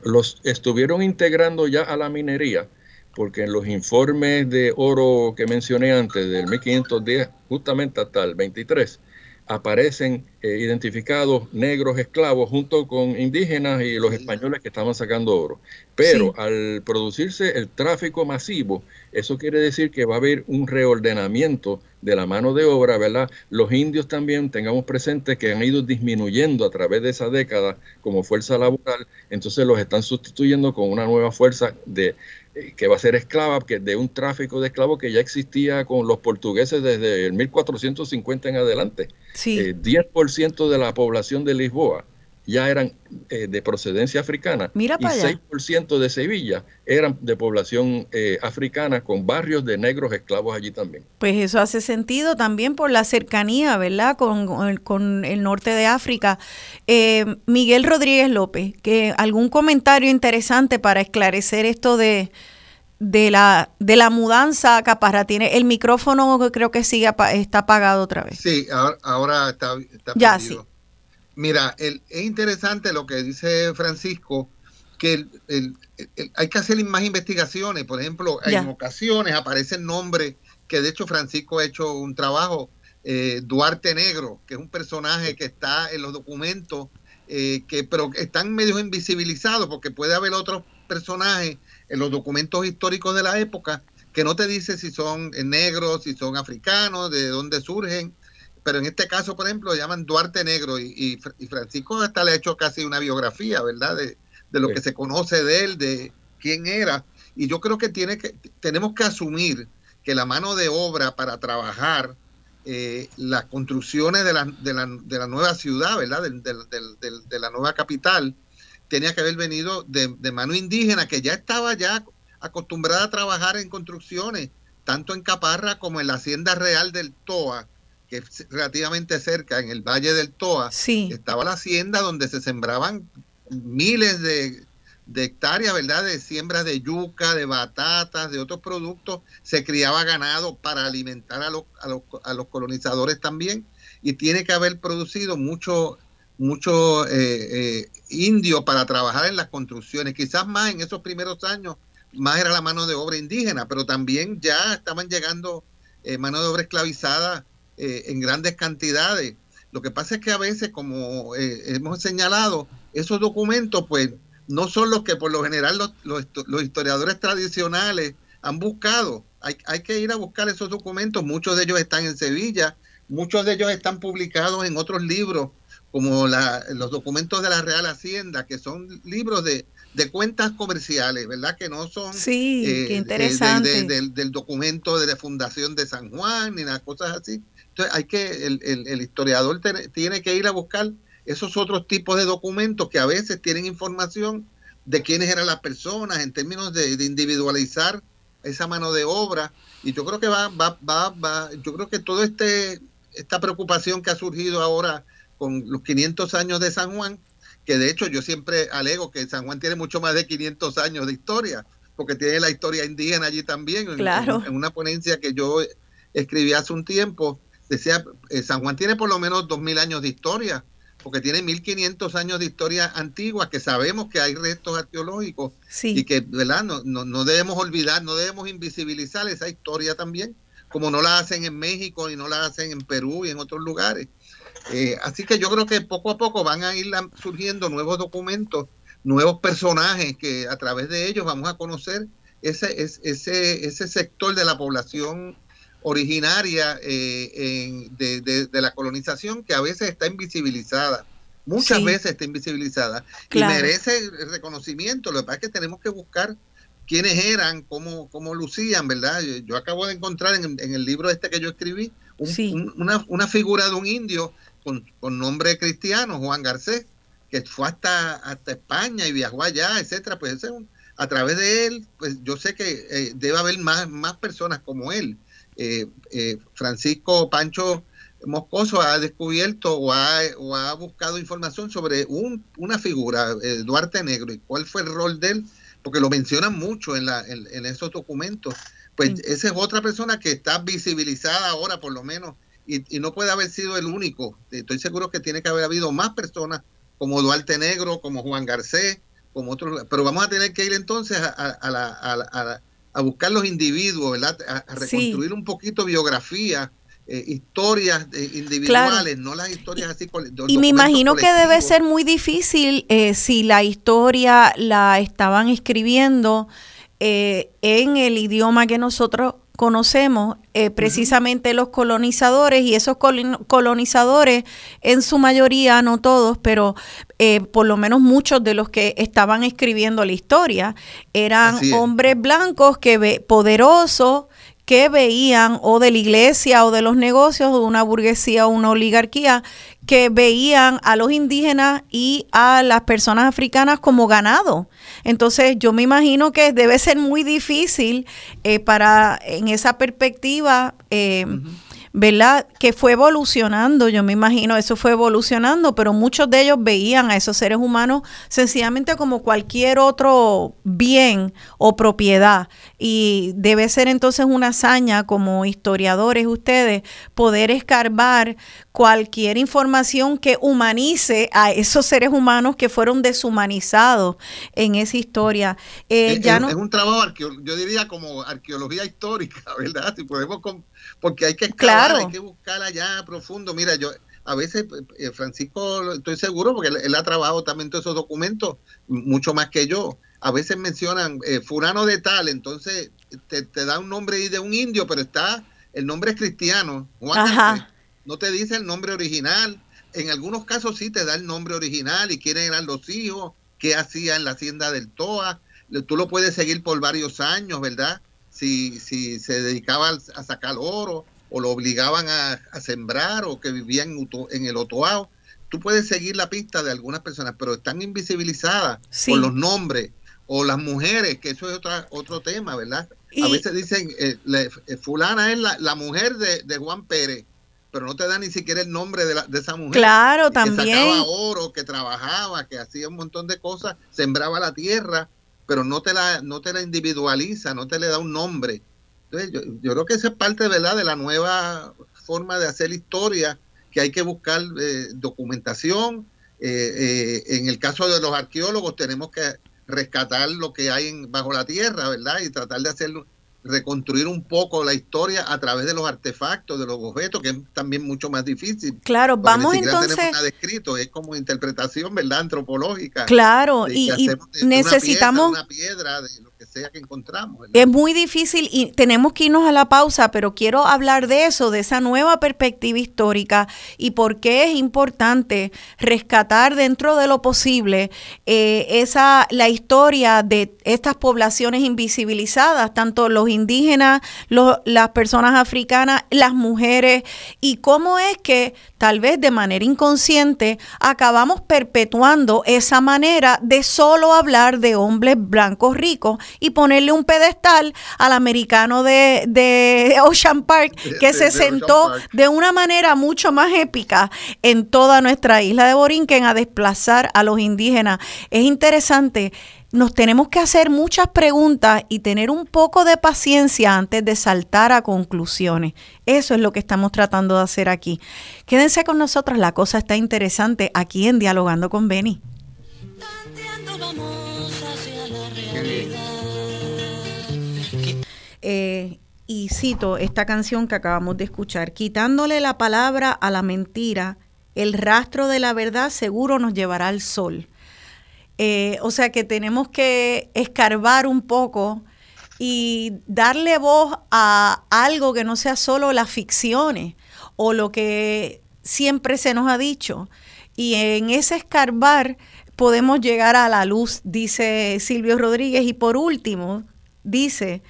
los estuvieron integrando ya a la minería, porque en los informes de oro que mencioné antes, del 1510 justamente hasta el 23, aparecen eh, identificados negros esclavos junto con indígenas y los españoles que estaban sacando oro. Pero al producirse el tráfico masivo, eso quiere decir que va a haber un reordenamiento de la mano de obra, ¿verdad? Los indios también tengamos presente que han ido disminuyendo a través de esa década como fuerza laboral, entonces los están sustituyendo con una nueva fuerza de que va a ser esclava, que de un tráfico de esclavos que ya existía con los portugueses desde el 1450 en adelante. Sí. 10% eh, de la población de Lisboa ya eran eh, de procedencia africana Mira y para allá. 6% de Sevilla eran de población eh, africana con barrios de negros esclavos allí también. Pues eso hace sentido también por la cercanía, ¿verdad? Con, con el norte de África. Eh, Miguel Rodríguez López, que algún comentario interesante para esclarecer esto de, de la de la mudanza a Caparra. Tiene el micrófono creo que sigue apa- está apagado otra vez. Sí, ahora, ahora está, está Ya, prendido. Mira, el- es interesante lo que dice Francisco, que el- hay que hacer más investigaciones. Por ejemplo, en ocasiones aparecen nombres que de hecho Francisco ha hecho un trabajo, eh, Duarte Negro, que es un personaje que está en los documentos, eh, que pero que están medio invisibilizados porque puede haber otros personajes en los documentos históricos de la época que no te dice si son eh, negros, si son africanos, de dónde surgen pero en este caso, por ejemplo, lo llaman Duarte Negro y, y Fr- y Francisco hasta le ha hecho casi una biografía, ¿verdad? De, de lo Sí. que se conoce de él, de quién era. Y yo creo que, tiene que tenemos que asumir que la mano de obra para trabajar eh, las construcciones de la, de, la, de la nueva ciudad, ¿verdad? De la nueva capital, tenía que haber venido de, de mano indígena, que ya estaba ya acostumbrada a trabajar en construcciones, tanto en Caparra como en la Hacienda Real del Toa, que es relativamente cerca, en el Valle del Toa, Sí, estaba la hacienda donde se sembraban miles de, de hectáreas, ¿verdad? De siembras de yuca, de batatas, de otros productos. Se criaba ganado para alimentar a los, a los, a los colonizadores también. Y tiene que haber producido mucho, mucho eh, eh, indio para trabajar en las construcciones. Quizás más en esos primeros años, más era la mano de obra indígena, pero también ya estaban llegando eh, mano de obra esclavizada eh, en grandes cantidades. Lo que pasa es que a veces, como eh, hemos señalado, esos documentos, pues, no son los que por lo general los, los, los historiadores tradicionales han buscado. Hay, hay, que ir a buscar esos documentos. Muchos de ellos están en Sevilla, muchos de ellos están publicados en otros libros, como la, los documentos de la Real Hacienda, que son libros de, de cuentas comerciales, ¿verdad? Que no son sí, eh, qué eh, interesante. de- de- del, del documento de la Fundación de San Juan, ni las cosas así. Entonces hay que, el, el- el historiador te- tiene que ir a buscar esos otros tipos de documentos que a veces tienen información de quiénes eran las personas en términos de, de individualizar esa mano de obra. Y yo creo que va, va, va, va, yo creo que todo este, esta preocupación que ha surgido ahora con los 500 años de San Juan, que de hecho yo siempre alego que San Juan tiene mucho más de 500 años de historia, porque tiene la historia indígena allí también. Claro. En, en una ponencia que yo escribí hace un tiempo, decía, eh, San Juan tiene por lo menos 2.000 años de historia, porque tiene 1.500 años de historia antigua, que sabemos que hay restos arqueológicos y Sí, que ¿verdad? No, no, no debemos olvidar, no debemos invisibilizar esa historia también, como no la hacen en México y no la hacen en Perú y en otros lugares. Eh, así que yo creo que poco a poco van a ir surgiendo nuevos documentos, nuevos personajes que a través de ellos vamos a conocer ese, es- ese, ese sector de la población originaria eh, en- de, de- de la colonización que a veces está invisibilizada, muchas Sí. veces está invisibilizada Claro. y merece reconocimiento. Lo que pasa es que tenemos que buscar quiénes eran, cómo, cómo lucían, ¿verdad? Yo, yo acabo de encontrar en, en el libro este que yo escribí un- Sí. un- una, una figura de un indio con, con nombre cristiano, Juan Garcés, que fue hasta, hasta España y viajó allá, etcétera. Pues ese es un, a través de él, pues yo sé que eh, debe haber más, más personas como él. Eh, eh, Francisco Pancho Moscoso ha descubierto o ha, o ha buscado información sobre un, una figura, Duarte Negro, y cuál fue el rol de él, porque lo mencionan mucho en, la, en, esos documentos. Pues esa es otra persona que está visibilizada ahora, por lo menos, y, y, no puede haber sido el único. Estoy seguro que tiene que haber habido más personas como Duarte Negro, como Juan Garcés, como otros. Pero vamos a tener que ir entonces a, a, a, a buscar los individuos, ¿verdad? A, reconstruir un poquito biografía. Eh, historias eh, individuales, no las historias así. Y me imagino que debe ser muy difícil eh, si la historia la estaban escribiendo en el idioma que nosotros conocemos eh, precisamente los colonizadores y esos colonizadores en su mayoría, no todos, pero eh, por lo menos muchos de los que estaban escribiendo la historia eran hombres blancos que ve, poderosos que veían o de la iglesia o de los negocios o de una burguesía o una oligarquía que veían a los indígenas y a las personas africanas como ganado. Entonces yo me imagino que debe ser muy difícil eh, para en esa perspectiva. Eh, ¿verdad? Que fue evolucionando, yo me imagino, eso fue evolucionando, pero muchos de ellos veían a esos seres humanos sencillamente como cualquier otro bien o propiedad. Y debe ser entonces una hazaña como historiadores ustedes poder escarbar cualquier información que humanice a esos seres humanos que fueron deshumanizados en esa historia. Eh, es, ya no... es, un trabajo, yo diría como arqueología histórica, <laughs> ¿verdad? Si podemos porque hay que hay que buscar allá profundo. Mira, yo a veces, eh, Francisco, estoy seguro, porque él, ha trabajado también todos esos documentos, mucho más que yo. A veces mencionan eh, Furano de tal, entonces te, da un nombre de un indio, pero está, el nombre es cristiano, no te dice el nombre original. En algunos casos sí te da el nombre original y quieren eran los hijos, qué hacía en la hacienda del Toa. Tú lo puedes seguir por varios años, ¿verdad? si, si se dedicaba a sacar oro o lo obligaban a, sembrar o que vivían en, el otoao. Tú puedes seguir la pista de algunas personas, pero están invisibilizadas por los nombres o las mujeres, que eso es otra, otro tema, ¿verdad? a veces dicen, eh, eh, fulana es la, mujer de, Juan Pérez, pero no te da ni siquiera el nombre de, la, de esa mujer. Claro, también. Que sacaba oro, que trabajaba, que hacía un montón de cosas, sembraba la tierra pero no te la, no te la individualiza, no te le da un nombre. Entonces, yo, yo creo que esa es parte ¿verdad? de la nueva forma de hacer historia, que hay que buscar eh, documentación. Eh, eh, en el caso de los arqueólogos tenemos que rescatar lo que hay en, bajo la tierra, ¿verdad? Y tratar de hacerlo reconstruir un poco la historia a través de los artefactos, de los objetos, que es también mucho más difícil. Claro, vamos entonces. Tenemos nada escrito, es como interpretación, ¿verdad? Antropológica. Claro, y, necesitamos. Una piedra, de lo que que encontramos. Es muy difícil y tenemos que irnos a la pausa, pero quiero hablar de eso, de esa nueva perspectiva histórica y por qué es importante rescatar dentro de lo posible eh, esa la historia de estas poblaciones invisibilizadas, tanto los indígenas, las personas africanas, las mujeres, y cómo es que tal vez de manera inconsciente acabamos perpetuando esa manera de solo hablar de hombres blancos ricos y ponerle un pedestal al americano de, de <laughs> Ocean Park que se sentó de una manera mucho más épica en toda nuestra isla de Borinquen a desplazar a los indígenas. Es interesante nos tenemos que hacer muchas preguntas y tener un poco de paciencia antes de saltar a conclusiones. Eso es lo que estamos tratando de hacer aquí. Quédense con nosotros, la cosa está interesante aquí en Dialogando con Beni. Eh, y cito esta canción que acabamos de escuchar, quitándole la palabra a la mentira, el rastro de la verdad seguro nos llevará al sol. Eh, o sea que tenemos que escarbar un poco y darle voz a algo que no sea solo las ficciones o lo que siempre se nos ha dicho. Y en ese escarbar podemos llegar a la luz, dice Silvio Rodríguez. Y por último, dice,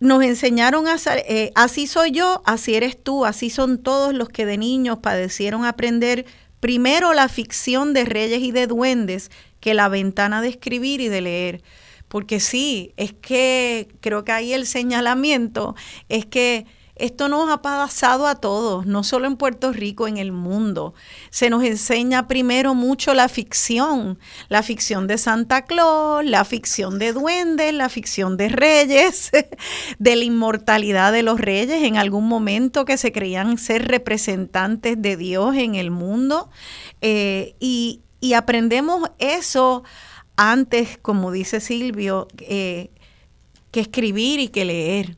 nos enseñaron a, eh, así soy yo, así eres tú, así son todos los que de niños padecieron aprender primero la ficción de reyes y de duendes que la ventana de escribir y de leer. porque sí, es que creo que ahí el señalamiento es que esto nos ha pasado a todos, no solo en Puerto Rico, en el mundo. Se nos enseña primero mucho la ficción, la ficción de Santa Claus, la ficción de duendes, la ficción de reyes, <laughs> de la inmortalidad de los reyes en algún momento que se creían ser representantes de Dios en el mundo. Eh, y, aprendemos eso antes, como dice Silvio, eh, que escribir y que leer.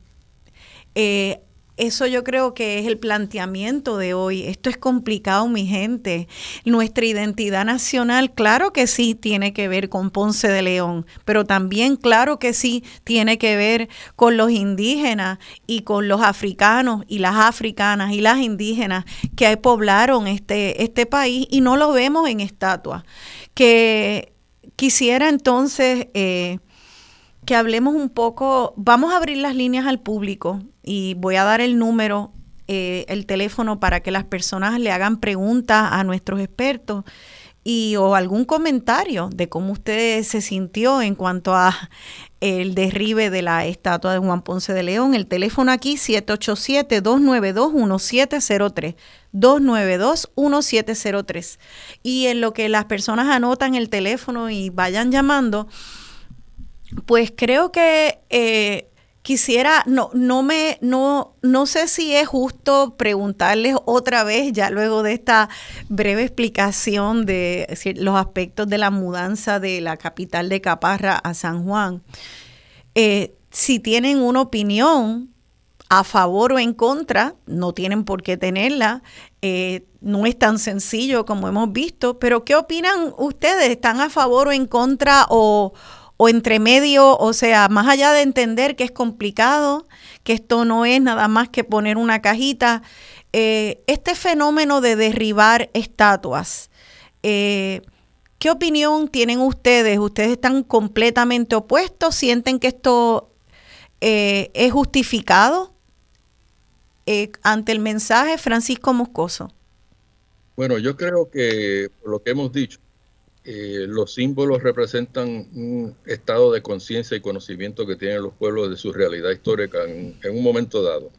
Eh, eso yo creo que es el planteamiento de hoy. Esto es complicado, mi gente. Nuestra identidad nacional, claro que sí, tiene que ver con Ponce de León, pero también, claro que sí, tiene que ver con los indígenas y con los africanos y las africanas y las indígenas que poblaron este, este país y no lo vemos en estatuas. Que quisiera entonces... Eh, que hablemos un poco, vamos a abrir las líneas al público y voy a dar el número, eh, el teléfono para que las personas le hagan preguntas a nuestros expertos y o algún comentario de cómo usted se sintió en cuanto a el derribe de la estatua de Juan Ponce de León. El teléfono aquí 787-292-1703. 292-1703. Y en lo que las personas anotan el teléfono y vayan llamando, pues creo que eh, quisiera, no, no me, no, no sé si es justo preguntarles otra vez, ya luego de esta breve explicación de los aspectos de la mudanza de la capital de Caparra a San Juan, eh, si tienen una opinión a favor o en contra, no tienen por qué tenerla. Eh, no es tan sencillo como hemos visto, pero ¿qué opinan ustedes? ¿Están a favor o en contra o, o entre medio, o sea, más allá de entender que es complicado, que esto no es nada más que poner una cajita, eh, este fenómeno de derribar estatuas, eh, ¿qué opinión tienen ustedes? ¿Ustedes están completamente opuestos? ¿Sienten que esto eh, es justificado? ante el mensaje, Francisco Moscoso. Bueno, yo creo que por lo que hemos dicho, eh, los símbolos representan un estado de conciencia y conocimiento que tienen los pueblos de su realidad histórica en, un momento dado.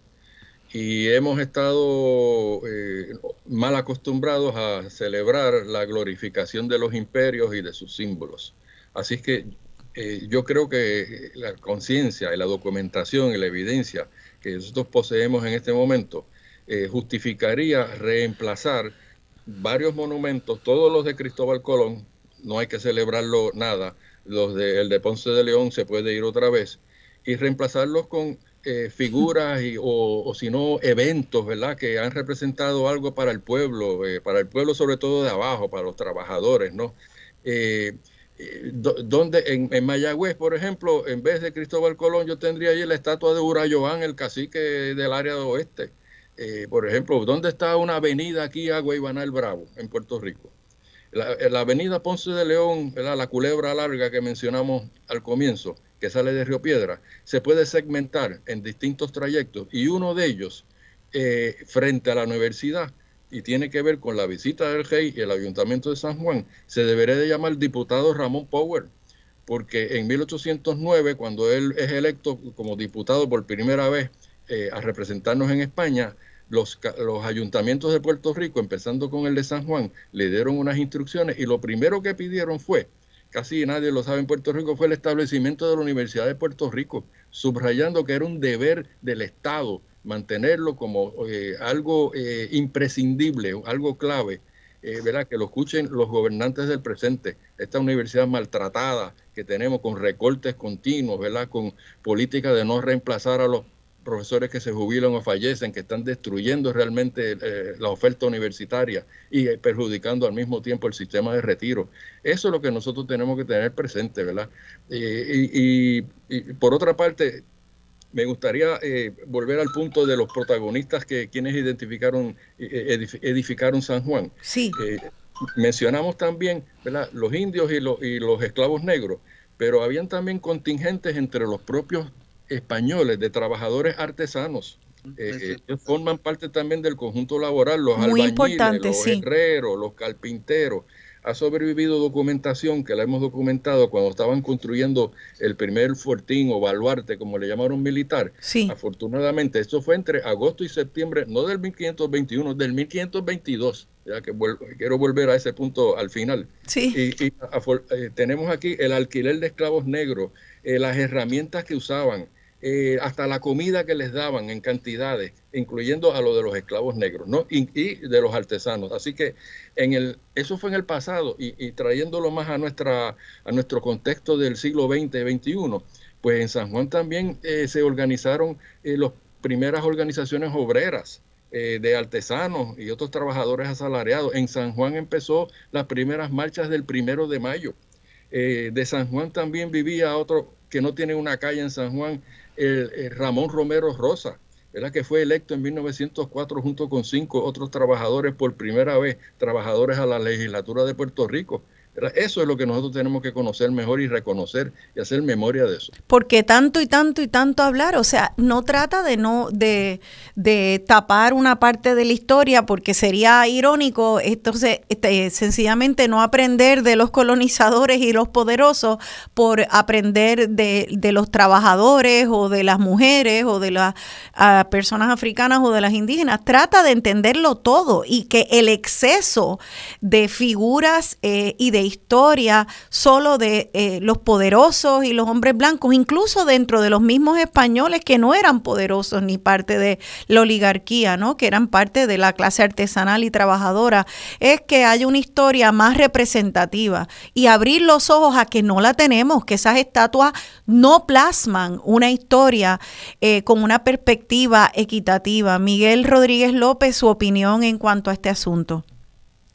Y hemos estado eh, mal acostumbrados a celebrar la glorificación de los imperios y de sus símbolos. Así que eh, yo creo que la conciencia y la documentación y la evidencia que nosotros poseemos en este momento justificaría reemplazar varios monumentos, todos los de Cristóbal Colón, no hay que celebrarlo nada. Los de, el de Ponce de León se puede ir otra vez y reemplazarlos con eh, figuras y, o, si no eventos, ¿verdad? Que han representado algo para el pueblo, eh, para el pueblo sobre todo de abajo, para los trabajadores, ¿no? Eh, donde en, en, Mayagüez, por ejemplo, en vez de Cristóbal Colón, yo tendría allí la estatua de Urayoán, el cacique del área oeste. por ejemplo, ¿dónde está una avenida aquí a Guaybanal Bravo, en Puerto Rico? La, avenida Ponce de León, la culebra larga que mencionamos al comienzo, que sale de Río Piedra, se puede segmentar en distintos trayectos y uno de ellos eh, frente a la universidad y tiene que ver con la visita del rey y el ayuntamiento de San Juan, se debería de llamar diputado Ramón Power, porque en 1809, cuando él es electo como diputado por primera vez eh, a representarnos en España, los, ayuntamientos de Puerto Rico, empezando con el de San Juan, le dieron unas instrucciones y lo primero que pidieron fue, casi nadie lo sabe en Puerto Rico, fue el establecimiento de la Universidad de Puerto Rico, subrayando que era un deber del Estado mantenerlo como eh, algo eh, imprescindible, algo clave, eh, ¿verdad? que lo escuchen los gobernantes del presente, esta universidad maltratada que tenemos con recortes continuos, ¿verdad? con política de no reemplazar a los profesores que se jubilan o fallecen, que están destruyendo realmente eh, la oferta universitaria y eh, perjudicando al mismo tiempo el sistema de retiro. Eso es lo que nosotros tenemos que tener presente, ¿verdad? y, por otra parte, me gustaría eh, volver al punto de los protagonistas que quienes identificaron, edificaron San Juan. Sí. mencionamos también, ¿verdad? Los indios y, y los esclavos negros, pero habían también contingentes entre los propios españoles, de trabajadores artesanos. Eh, ellos forman parte también del conjunto laboral, los albañiles, los herreros, los carpinteros. ha sobrevivido documentación que la hemos documentado cuando estaban construyendo el primer fortín o baluarte, como le llamaron militar. Sí. Afortunadamente, esto fue entre agosto y septiembre, no del 1521, del 1522. Ya que vuelvo- quiero volver a ese punto al final. Sí. Y, eh, tenemos aquí el alquiler de esclavos negros, eh, las herramientas que usaban, eh, hasta la comida que les daban en cantidades, incluyendo a lo de los esclavos negros, ¿no? Y, y de los artesanos. Así que en el, eso fue en el pasado y, y trayéndolo más a nuestra, a nuestro contexto del siglo XX, XXI, pues en San Juan también eh, se organizaron eh, las primeras organizaciones obreras de artesanos y otros trabajadores asalariados. En San Juan empezó las primeras marchas del primero de mayo. Eh, de San Juan también vivía otro que no tiene una calle en San Juan, el, Ramón Romero Rosa, ¿verdad? que fue electo en 1904 junto con cinco otros trabajadores por primera vez, trabajadores a la legislatura de Puerto Rico. Eso es lo que nosotros tenemos que conocer mejor y reconocer y hacer memoria de eso. porque tanto y tanto y tanto hablar, o sea, no trata de no de, de tapar una parte de la historia porque sería irónico, entonces este, sencillamente no aprender de los colonizadores y los poderosos por aprender de, de los trabajadores o de las mujeres o de las ah, personas africanas o de las indígenas, trata de entenderlo todo y que el exceso de figuras eh, y de historia solo de eh, los poderosos y los hombres blancos, incluso dentro de los mismos españoles que no eran poderosos ni parte de la oligarquía, ¿no? que eran parte de la clase artesanal y trabajadora, es que haya una historia más representativa y abrir los ojos a que no la tenemos, que esas estatuas no plasman una historia eh, con una perspectiva equitativa. Miguel Rodríguez López, su opinión en cuanto a este asunto.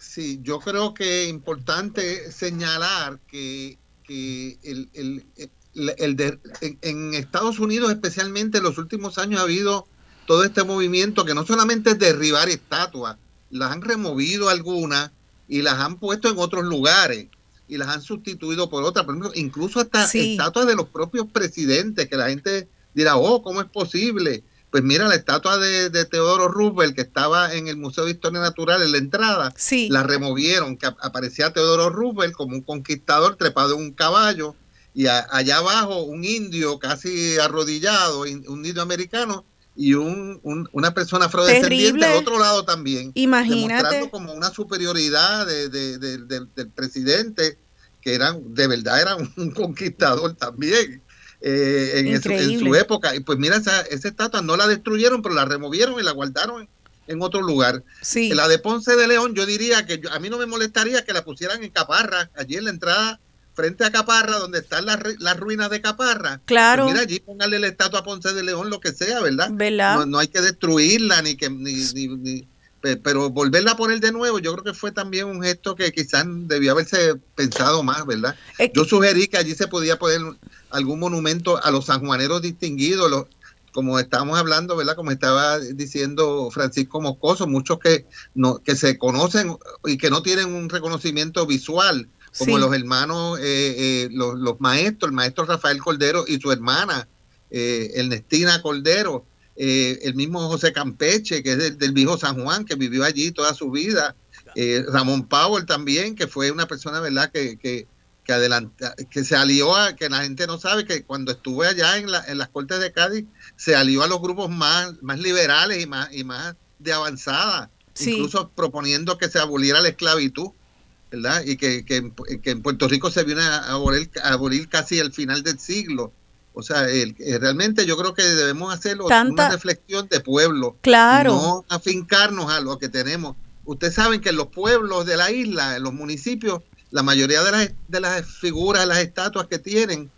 Sí, yo creo que es importante señalar que, que el, el- el- el de- en, en Estados Unidos especialmente en los últimos años ha habido todo este movimiento que no solamente es derribar estatuas, las han removido algunas y las han puesto en otros lugares y las han sustituido por otras, por ejemplo, incluso hasta Sí. estatuas de los propios presidentes, que la gente dirá, oh, ¿cómo es posible? Pues mira, la estatua de, de Teodoro Roosevelt que estaba en el Museo de Historia Natural en la entrada, Sí. la removieron, que ap- aparecía Teodoro Roosevelt como un conquistador trepado en un caballo y a- allá abajo un indio casi arrodillado, un indio americano y un, un- una persona afrodescendiente al otro lado también. Imagínate. Demostrando como una superioridad de- del presidente, que eran, de verdad era <laughs> un conquistador también. Eh, en, su época. Y pues mira, esa, esa estatua no la destruyeron, pero la removieron y la guardaron en otro lugar. Sí. La de Ponce de León, yo diría que yo- a mí no me molestaría que la pusieran en Caparra, allí en la entrada, frente a Caparra, donde están las, las ruinas de Caparra. Claro. Pues mira, allí póngale la estatua a Ponce de León, lo que sea, ¿verdad? ¿Verdad? No, no hay que destruirla, ni que. Ni, ni- ni- pero volverla a poner de nuevo, yo creo que fue también un gesto que quizás debió haberse pensado más, ¿verdad? Es- Yo sugerí que allí se podía poner algún monumento a los sanjuaneros distinguidos, los, como estábamos hablando, ¿verdad? Como estaba diciendo Francisco Moscoso, muchos que no que se conocen y que no tienen un reconocimiento visual, como Sí. los hermanos, eh, eh, los, los maestros, el maestro Rafael Cordero y su hermana, eh, Ernestina Cordero, eh, el mismo José Campeche, que es del, del viejo San Juan, que vivió allí toda su vida, eh, Ramón Powell también, que fue una persona, ¿verdad?, que, que, que, adelanta, que se alió a, que la gente no sabe, que cuando estuve allá en, la, en las Cortes de Cádiz, se alió a los grupos más, más liberales y más, y más de avanzada, Sí. incluso proponiendo que se aboliera la esclavitud. ¿verdad? Y que, que, en- que en Puerto Rico se viene a abolir, a abolir casi al final del siglo. O sea, el- eh, realmente yo creo que debemos hacer una reflexión de pueblo, Claro. no afincarnos a lo que tenemos. Ustedes saben que en los pueblos de la isla, en los municipios, la mayoría de las, de las figuras, las estatuas que tienen,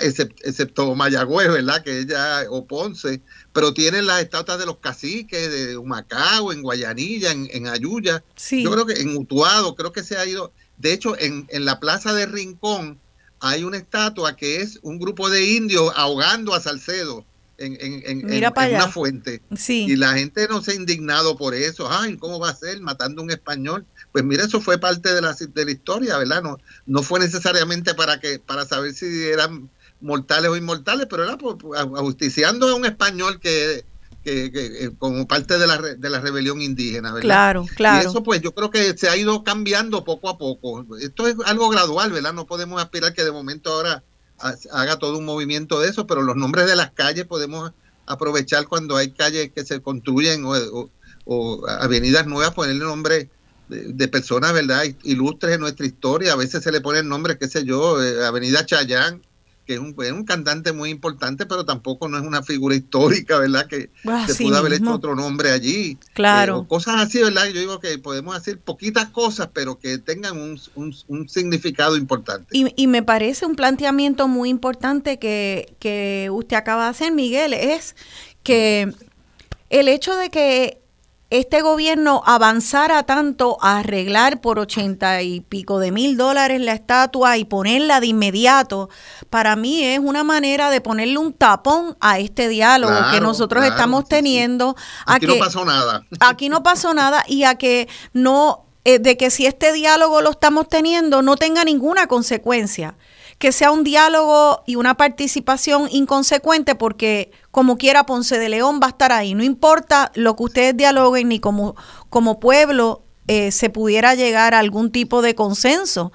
excepto Mayagüez, ¿verdad? Que ella, o Ponce, pero tienen las estatuas de los caciques, de Humacao, en Guayanilla, en, en Ayuya. Sí. Yo creo que en Utuado, creo que se ha ido. De hecho, en, en la plaza de Rincón hay una estatua que es un grupo de indios ahogando a Salcedo en, una fuente. Sí. Y la gente no se ha indignado por eso. Ay, ¿cómo va a ser matando a un español? Pues mira, eso fue parte de la, de la historia, ¿verdad? No, no fue necesariamente para que para saber si eran mortales o inmortales, pero era por- ajusticiando a un español que, que, que, eh, como parte de la, de la rebelión indígena, ¿verdad? Claro, Y claro. eso pues yo creo que se ha ido cambiando poco a poco. Esto es algo gradual, ¿verdad? No podemos aspirar que de momento ahora ha- haga todo un movimiento de eso, pero los nombres de las calles podemos aprovechar cuando hay calles que se construyen o, o- o avenidas nuevas, ponerle nombre de, de personas, ¿verdad? Ilustres en nuestra historia. A veces se le ponen nombres, qué sé yo, eh, Avenida Chayán, que es un, es un cantante muy importante, pero tampoco no es una figura histórica, ¿verdad? Que se pudo haber mismo. hecho otro nombre allí. Claro. Eh, cosas así, ¿verdad? Yo digo que podemos hacer poquitas cosas, pero que tengan un, un- un significado importante. Y, y me parece un planteamiento muy importante que, que usted acaba de hacer, Miguel, es que el hecho de que este gobierno avanzara tanto a arreglar por ochenta y pico de mil dólares la estatua y ponerla de inmediato, para mí es una manera de ponerle un tapón a este diálogo que nosotros claro, estamos sí, sí. teniendo. a Aquí que, no pasó nada. aquí no pasó nada y a que no, eh, de que si este diálogo lo estamos teniendo no tenga ninguna consecuencia, que sea un diálogo y una participación inconsecuente porque como quiera Ponce de León va a estar ahí, no importa lo que ustedes dialoguen ni como, como pueblo eh, se pudiera llegar a algún tipo de consenso.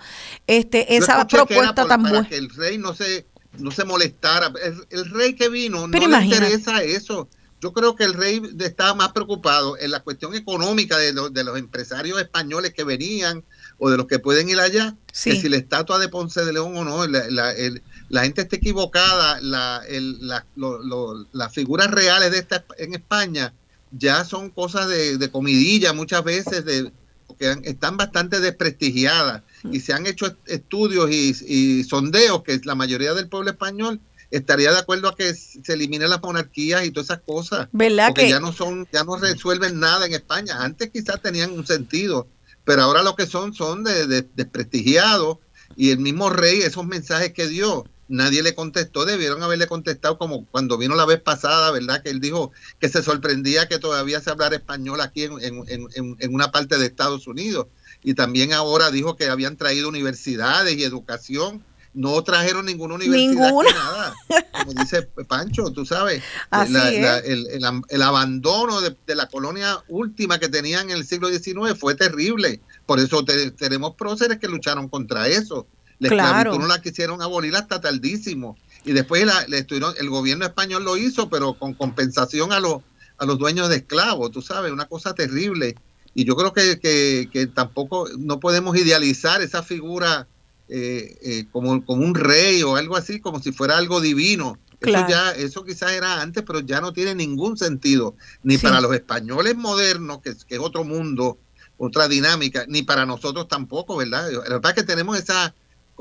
Este, esa propuesta tan buena. que el rey no se, no se molestara. El, el rey que vino Pero no le interesa eso. Yo creo que el rey estaba más preocupado en la cuestión económica de, los- de los empresarios españoles que venían o de los que pueden ir allá, Sí. que si la estatua de Ponce de León o no, la, la- el- la gente está equivocada, la, el- lo- lo- las figuras reales de esta en España ya son cosas de, de comidilla muchas veces, de, que han- están bastante desprestigiadas y se han hecho est- estudios y, y sondeos que la mayoría del pueblo español estaría de acuerdo a que se eliminen las monarquías y todas esas cosas ¿Verdad porque que ya no son ya no resuelven nada en España antes quizás tenían un sentido pero ahora lo que son son de, de- desprestigiados y el mismo rey esos mensajes que dio nadie le contestó debieron haberle contestado como cuando vino la vez pasada verdad que él dijo que se sorprendía que todavía se hablara español aquí en- en- en- en una parte de Estados Unidos y también ahora dijo que habían traído universidades y educación no trajeron ninguna universidad Ninguna. ni nada como dice Pancho tú sabes Así la- el, el abandono de, de la colonia última que tenían en el siglo XIX fue terrible. Por eso te- tenemos próceres que lucharon contra eso. La Claro. esclavitud no la quisieron abolir hasta tardísimo. Y después la- le estuvieron, el gobierno español lo hizo, pero con compensación a los, a los dueños de esclavos, tú sabes, una cosa terrible. Y yo creo que, que- que tampoco no podemos idealizar esa figura eh, eh, como, como un rey o algo así, como si fuera algo divino. Claro. Eso ya, eso quizás era antes, pero ya no tiene ningún sentido, ni Sí. para los españoles modernos, que, es- que es otro mundo, otra dinámica, ni para nosotros tampoco, ¿verdad? La verdad es que tenemos esa,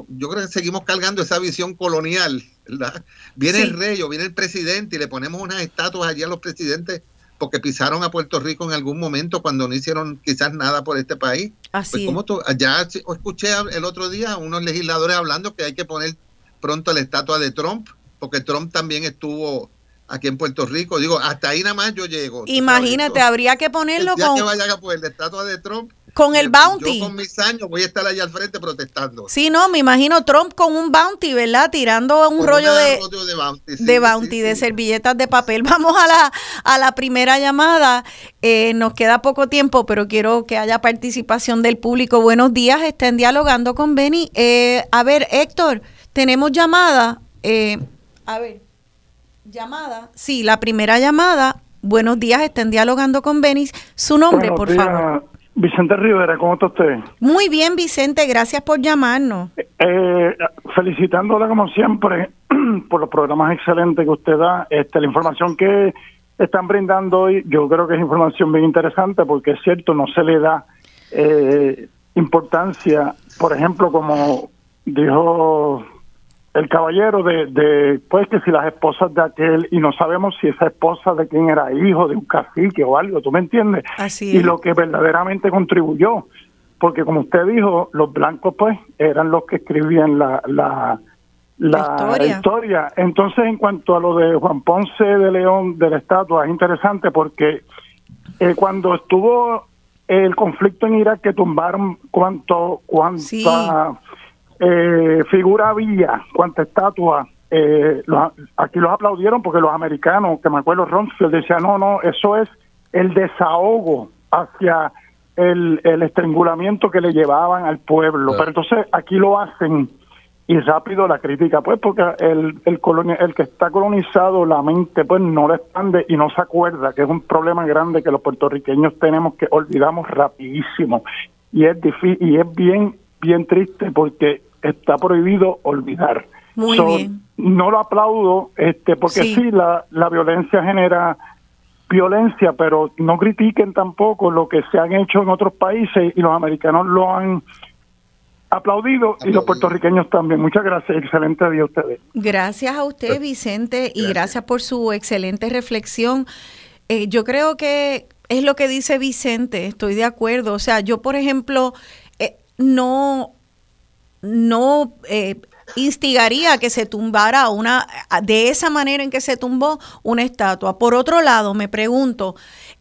yo creo que seguimos cargando esa visión colonial, ¿verdad? Viene Sí. el rey o viene el presidente y le ponemos unas estatuas allí a los presidentes porque pisaron a Puerto Rico en algún momento cuando no hicieron quizás nada por este país. así Pues es. como tú, ya escuché el otro día a unos legisladores hablando que hay que poner pronto la estatua de Trump, porque Trump también estuvo aquí en Puerto Rico. Digo, hasta ahí nada más yo llego. Imagínate, habría que el ponerlo día con, que vayan a poner la estatua de Trump, con el bounty. Yo con mis años voy a estar allá al frente protestando. Sí, no, me imagino Trump con un bounty, ¿verdad? Tirando un rollo de, rollo de bounty. sí, de sí, bounty, de sí. servilletas de papel. <laughs> Vamos a la, a la primera llamada. Eh, nos queda poco tiempo, pero quiero que haya participación del público. Buenos días, estén dialogando con Benny. Eh, a ver, Héctor, tenemos llamada. Eh, a ver, llamada. Sí, la primera llamada. Buenos días, estén dialogando con Benny. Su nombre, Buenos por días, favor. Vicente Rivera, ¿cómo está usted? Muy bien, Vicente, gracias por llamarnos. Eh, felicitándola como siempre <clears throat> por los programas excelentes que usted da. Este, la información que están brindando hoy, yo creo que es información bien interesante porque es cierto, no se le da eh, importancia, por ejemplo, como dijo el caballero de, de, pues que si las esposas de aquel, y no sabemos si esa esposa de quién era hijo, de un cacique o algo, ¿tú me entiendes? Así y lo que verdaderamente contribuyó, porque como usted dijo, los blancos pues eran los que escribían la, la, la, La historia. historia. Entonces, en cuanto a lo de Juan Ponce de León de la estatua, es interesante porque eh, cuando estuvo el conflicto en Irak que tumbaron cuánto cuánta Sí. Eh, figura había, cuánta estatua eh, los- aquí los aplaudieron porque los americanos, que me acuerdo, Rumsfeld decía, no, no, eso es el desahogo hacia el, el estrangulamiento que le llevaban al pueblo. Claro. Pero entonces aquí lo hacen y rápido la crítica, pues porque el, el, coloni- el que está colonizado, la mente pues no le expande y no se acuerda, que es un problema grande que los puertorriqueños tenemos que olvidamos rapidísimo. Y es difícil, y es bien, bien triste porque está prohibido olvidar. Muy bien. No lo aplaudo, este, porque Sí. sí, la, la violencia genera violencia, pero no critiquen tampoco lo que se han hecho en otros países y los americanos lo han aplaudido y los puertorriqueños también. Muchas gracias, excelente día a ustedes. Gracias a usted, Vicente, y Gracias. gracias por su excelente reflexión. Eh, yo creo que es lo que dice Vicente, estoy de acuerdo. O sea, yo, por ejemplo, eh, no, no eh, instigaría a que se tumbara una, de esa manera en que se tumbó una estatua. Por otro lado, me pregunto,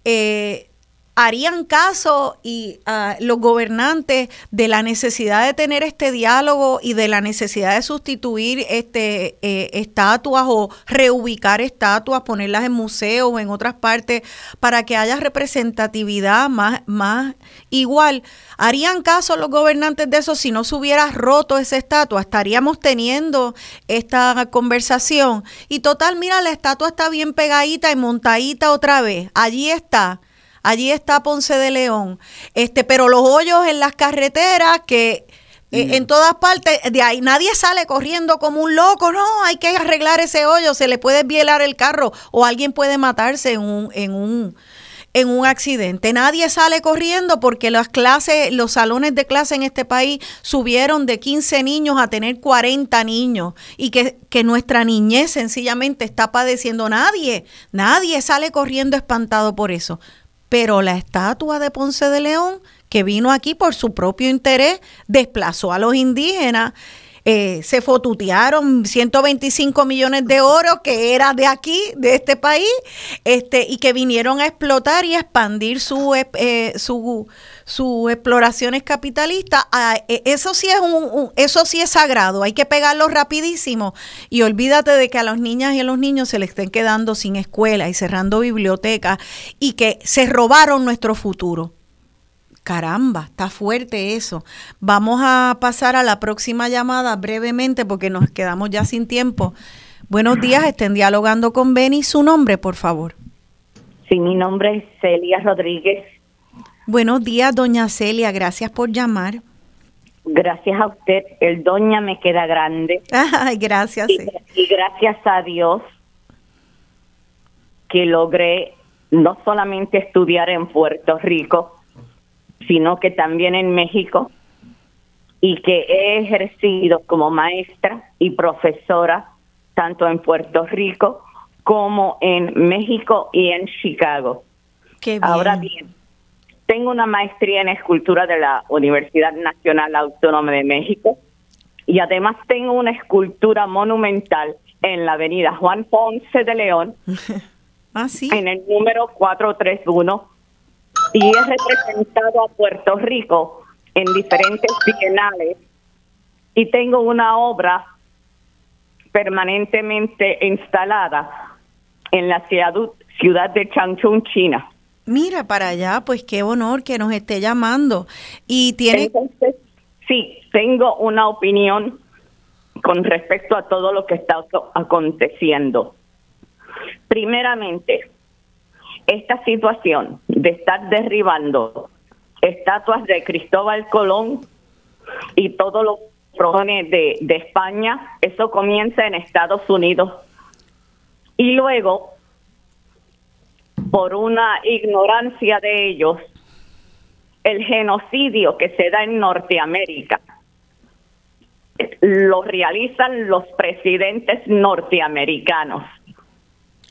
eh, ¿harían caso y ah, los gobernantes de la necesidad de tener este diálogo y de la necesidad de sustituir este eh, estatuas o reubicar estatuas, ponerlas en museos o en otras partes para que haya representatividad más, más igual? ¿Harían caso los gobernantes de eso si no se hubiera roto esa estatua? Estaríamos teniendo esta conversación. Y total, mira, la estatua está bien pegadita y montadita otra vez. Allí está. Allí está Ponce de León. Este, pero los hoyos en las carreteras que eh, en todas partes, de ahí nadie sale corriendo como un loco, no, hay que arreglar ese hoyo, se le puede violar el carro o alguien puede matarse en un, en un, en un accidente. Nadie sale corriendo porque las clases, los salones de clase en este país subieron de 15 niños a tener 40 niños y que, que nuestra niñez sencillamente está padeciendo. Nadie, nadie sale corriendo espantado por eso. Pero la estatua de Ponce de León, que vino aquí por su propio interés, desplazó a los indígenas. eh, se fotutearon 125 millones de oro que era de aquí, de este país, este, y que vinieron a explotar y expandir su, eh, eh, su, sus exploraciones capitalistas. Ah, eh, eso sí es un, un- eso sí es sagrado, hay que pegarlo rapidísimo. Y olvídate de que a las niñas y a los niños se les estén quedando sin escuela y cerrando bibliotecas y que se robaron nuestro futuro. Caramba, está fuerte eso. Vamos a pasar a la próxima llamada brevemente porque nos quedamos ya sin tiempo. Buenos días, estén dialogando con Beni. Su nombre, por favor. Sí, mi nombre es Celia Rodríguez. Buenos días, doña Celia. Gracias por llamar. Gracias a usted, el doña me queda grande. <laughs> Ay, gracias. Y, y gracias a Dios que logré no solamente estudiar en Puerto Rico, sino que también en México y que he ejercido como maestra y profesora tanto en Puerto Rico como en México y en Chicago. Qué bien. Ahora bien, tengo una maestría en escultura de la Universidad Nacional Autónoma de México y además tengo una escultura monumental en la avenida Juan Ponce de León <laughs> Ah, sí. en el número 431 y he representado a Puerto Rico en diferentes bienales y tengo una obra permanentemente instalada en la ciudad, ciudad de Changchun, China. Mira para allá, pues qué honor que nos esté llamando. Y tiene, Entonces, sí, tengo una opinión con respecto a todo lo que está aco- aconteciendo. Primeramente, esta situación de estar derribando estatuas de Cristóbal Colón y todo lo que proviene de, de España, eso comienza en Estados Unidos. Y luego, por una ignorancia de ellos, el genocidio que se da en Norteamérica lo realizan los presidentes norteamericanos.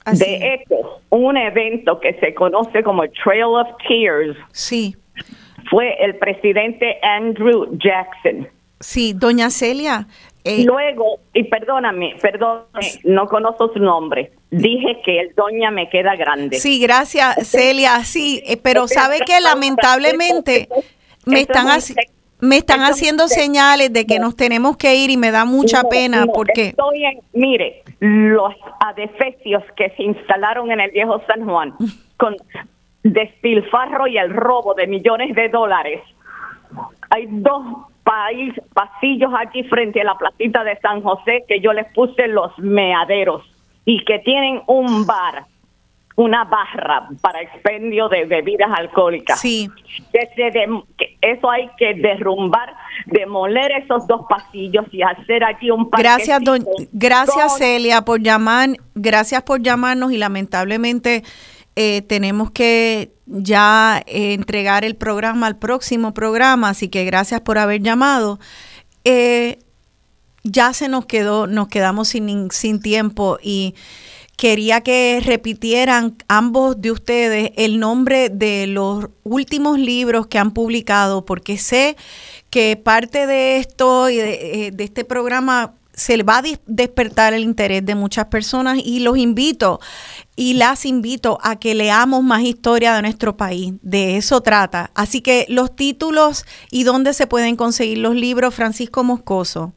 así, De hecho, un evento que se conoce como Trail of Tears sí, fue el presidente Andrew Jackson. sí, doña Celia. Eh, Luego, y perdóname, perdóname, no conozco su nombre. Dije que el doña me queda grande. Sí, gracias, Celia. Sí, eh, pero sabe que lamentablemente me están me están haciendo señales de que nos tenemos que ir y me da mucha pena porque Estoy en, mire, los adefesios que se instalaron en el viejo San Juan <laughs> con despilfarro y el robo de millones de dólares. Hay dos país, pasillos aquí frente a la placita de San José que yo les puse los meaderos y que tienen un bar, una barra para expendio de bebidas alcohólicas. sí, Que se dem- que eso hay que derrumbar, demoler esos dos pasillos y hacer aquí un gracias don, gracias Celia por llamar, gracias por llamarnos y lamentablemente eh, tenemos que ya eh, entregar el programa al próximo programa, así que gracias por haber llamado. Eh, ya se nos quedó, nos quedamos sin, sin tiempo y quería que repitieran ambos de ustedes el nombre de los últimos libros que han publicado, porque sé que parte de esto y de, de este programa se va a despertar el interés de muchas personas y los invito y las invito a que leamos más historia de nuestro país. De eso trata. Así que los títulos y dónde se pueden conseguir los libros, Francisco Moscoso.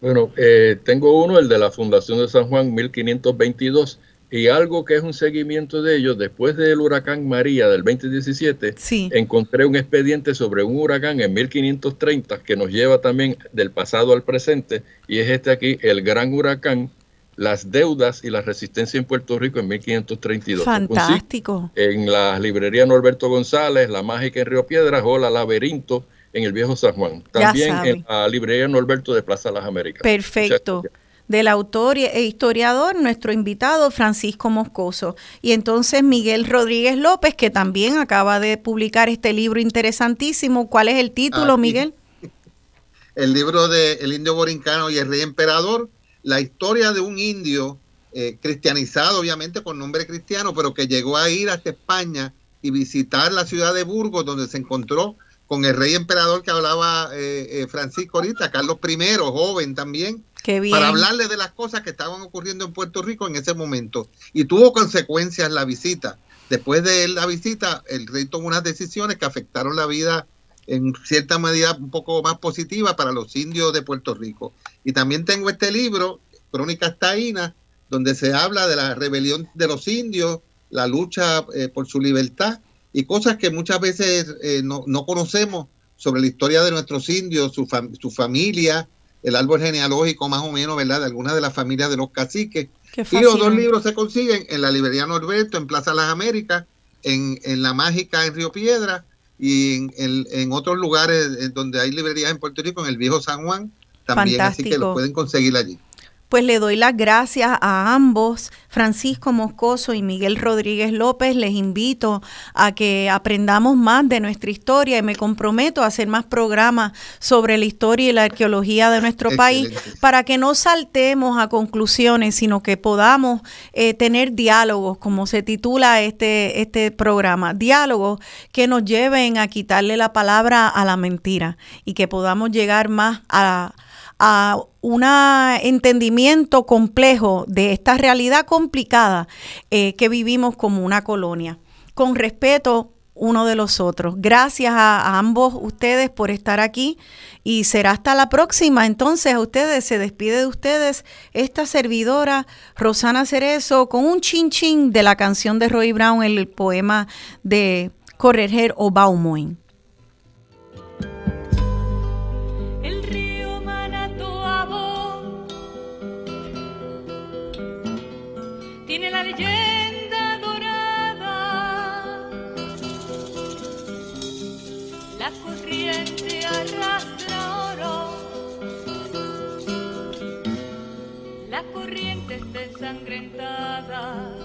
Bueno, eh, tengo uno, el de la Fundación de San Juan, 1522, y algo que es un seguimiento de ellos, después del huracán María del 2017, Sí. encontré un expediente sobre un huracán en 1530 que nos lleva también del pasado al presente, y es este aquí, el gran huracán, las deudas y la resistencia en Puerto Rico en 1532. que consiste Fantástico. en la librería Norberto González, La Mágica en Río Piedras o La Laberinto en el Viejo San Juan. También en la librería Norberto de Plaza Las Américas. Perfecto. Muchas gracias. Del autor y- e historiador, nuestro invitado Francisco Moscoso. Y entonces Miguel Rodríguez López, que también acaba de publicar este libro interesantísimo. ¿Cuál es el título, Aquí. Miguel? <laughs> el libro de El indio borincano y el rey emperador, la historia de un indio eh, cristianizado, obviamente con nombre cristiano, pero que llegó a ir hasta España y visitar la ciudad de Burgos, donde se encontró con el rey emperador que hablaba eh, eh, Francisco ahorita, Carlos I, joven también, Qué bien. para hablarle de las cosas que estaban ocurriendo en Puerto Rico en ese momento. Y tuvo consecuencias la visita. Después de la visita, el rey tomó unas decisiones que afectaron la vida en cierta medida un poco más positiva para los indios de Puerto Rico. Y también tengo este libro, Crónicas Taínas, donde se habla de la rebelión de los indios, la lucha eh, por su libertad y cosas que muchas veces eh, no, no conocemos sobre la historia de nuestros indios, su, fam- su familia, el árbol genealógico más o menos, ¿verdad? De algunas de las familias de los caciques. Y los dos libros se consiguen en la librería Norberto, en Plaza Las Américas, en, en La Mágica en Río Piedra y en, en- en otros lugares donde hay librerías en Puerto Rico, en el Viejo San Juan también, así que Fantástico. lo pueden conseguir allí. Pues le doy las gracias a ambos, Francisco Moscoso y Miguel Rodríguez López. Les invito a que aprendamos más de nuestra historia y me comprometo a hacer más programas sobre la historia y la arqueología de nuestro país para que no saltemos a conclusiones, sino que podamos eh, tener diálogos, como se titula este, este programa, diálogos que nos lleven a quitarle la palabra a la mentira y que podamos llegar más a a un entendimiento complejo de esta realidad complicada eh, que vivimos como una colonia, con respeto uno de los otros. Gracias a, ambos ustedes por estar aquí y será hasta la próxima. Entonces a ustedes se despide de ustedes esta servidora Rosana Cerezo con un chin chin de la canción de Roy Brown, el poema de Correger o Baumoin. La corriente está ensangrentada.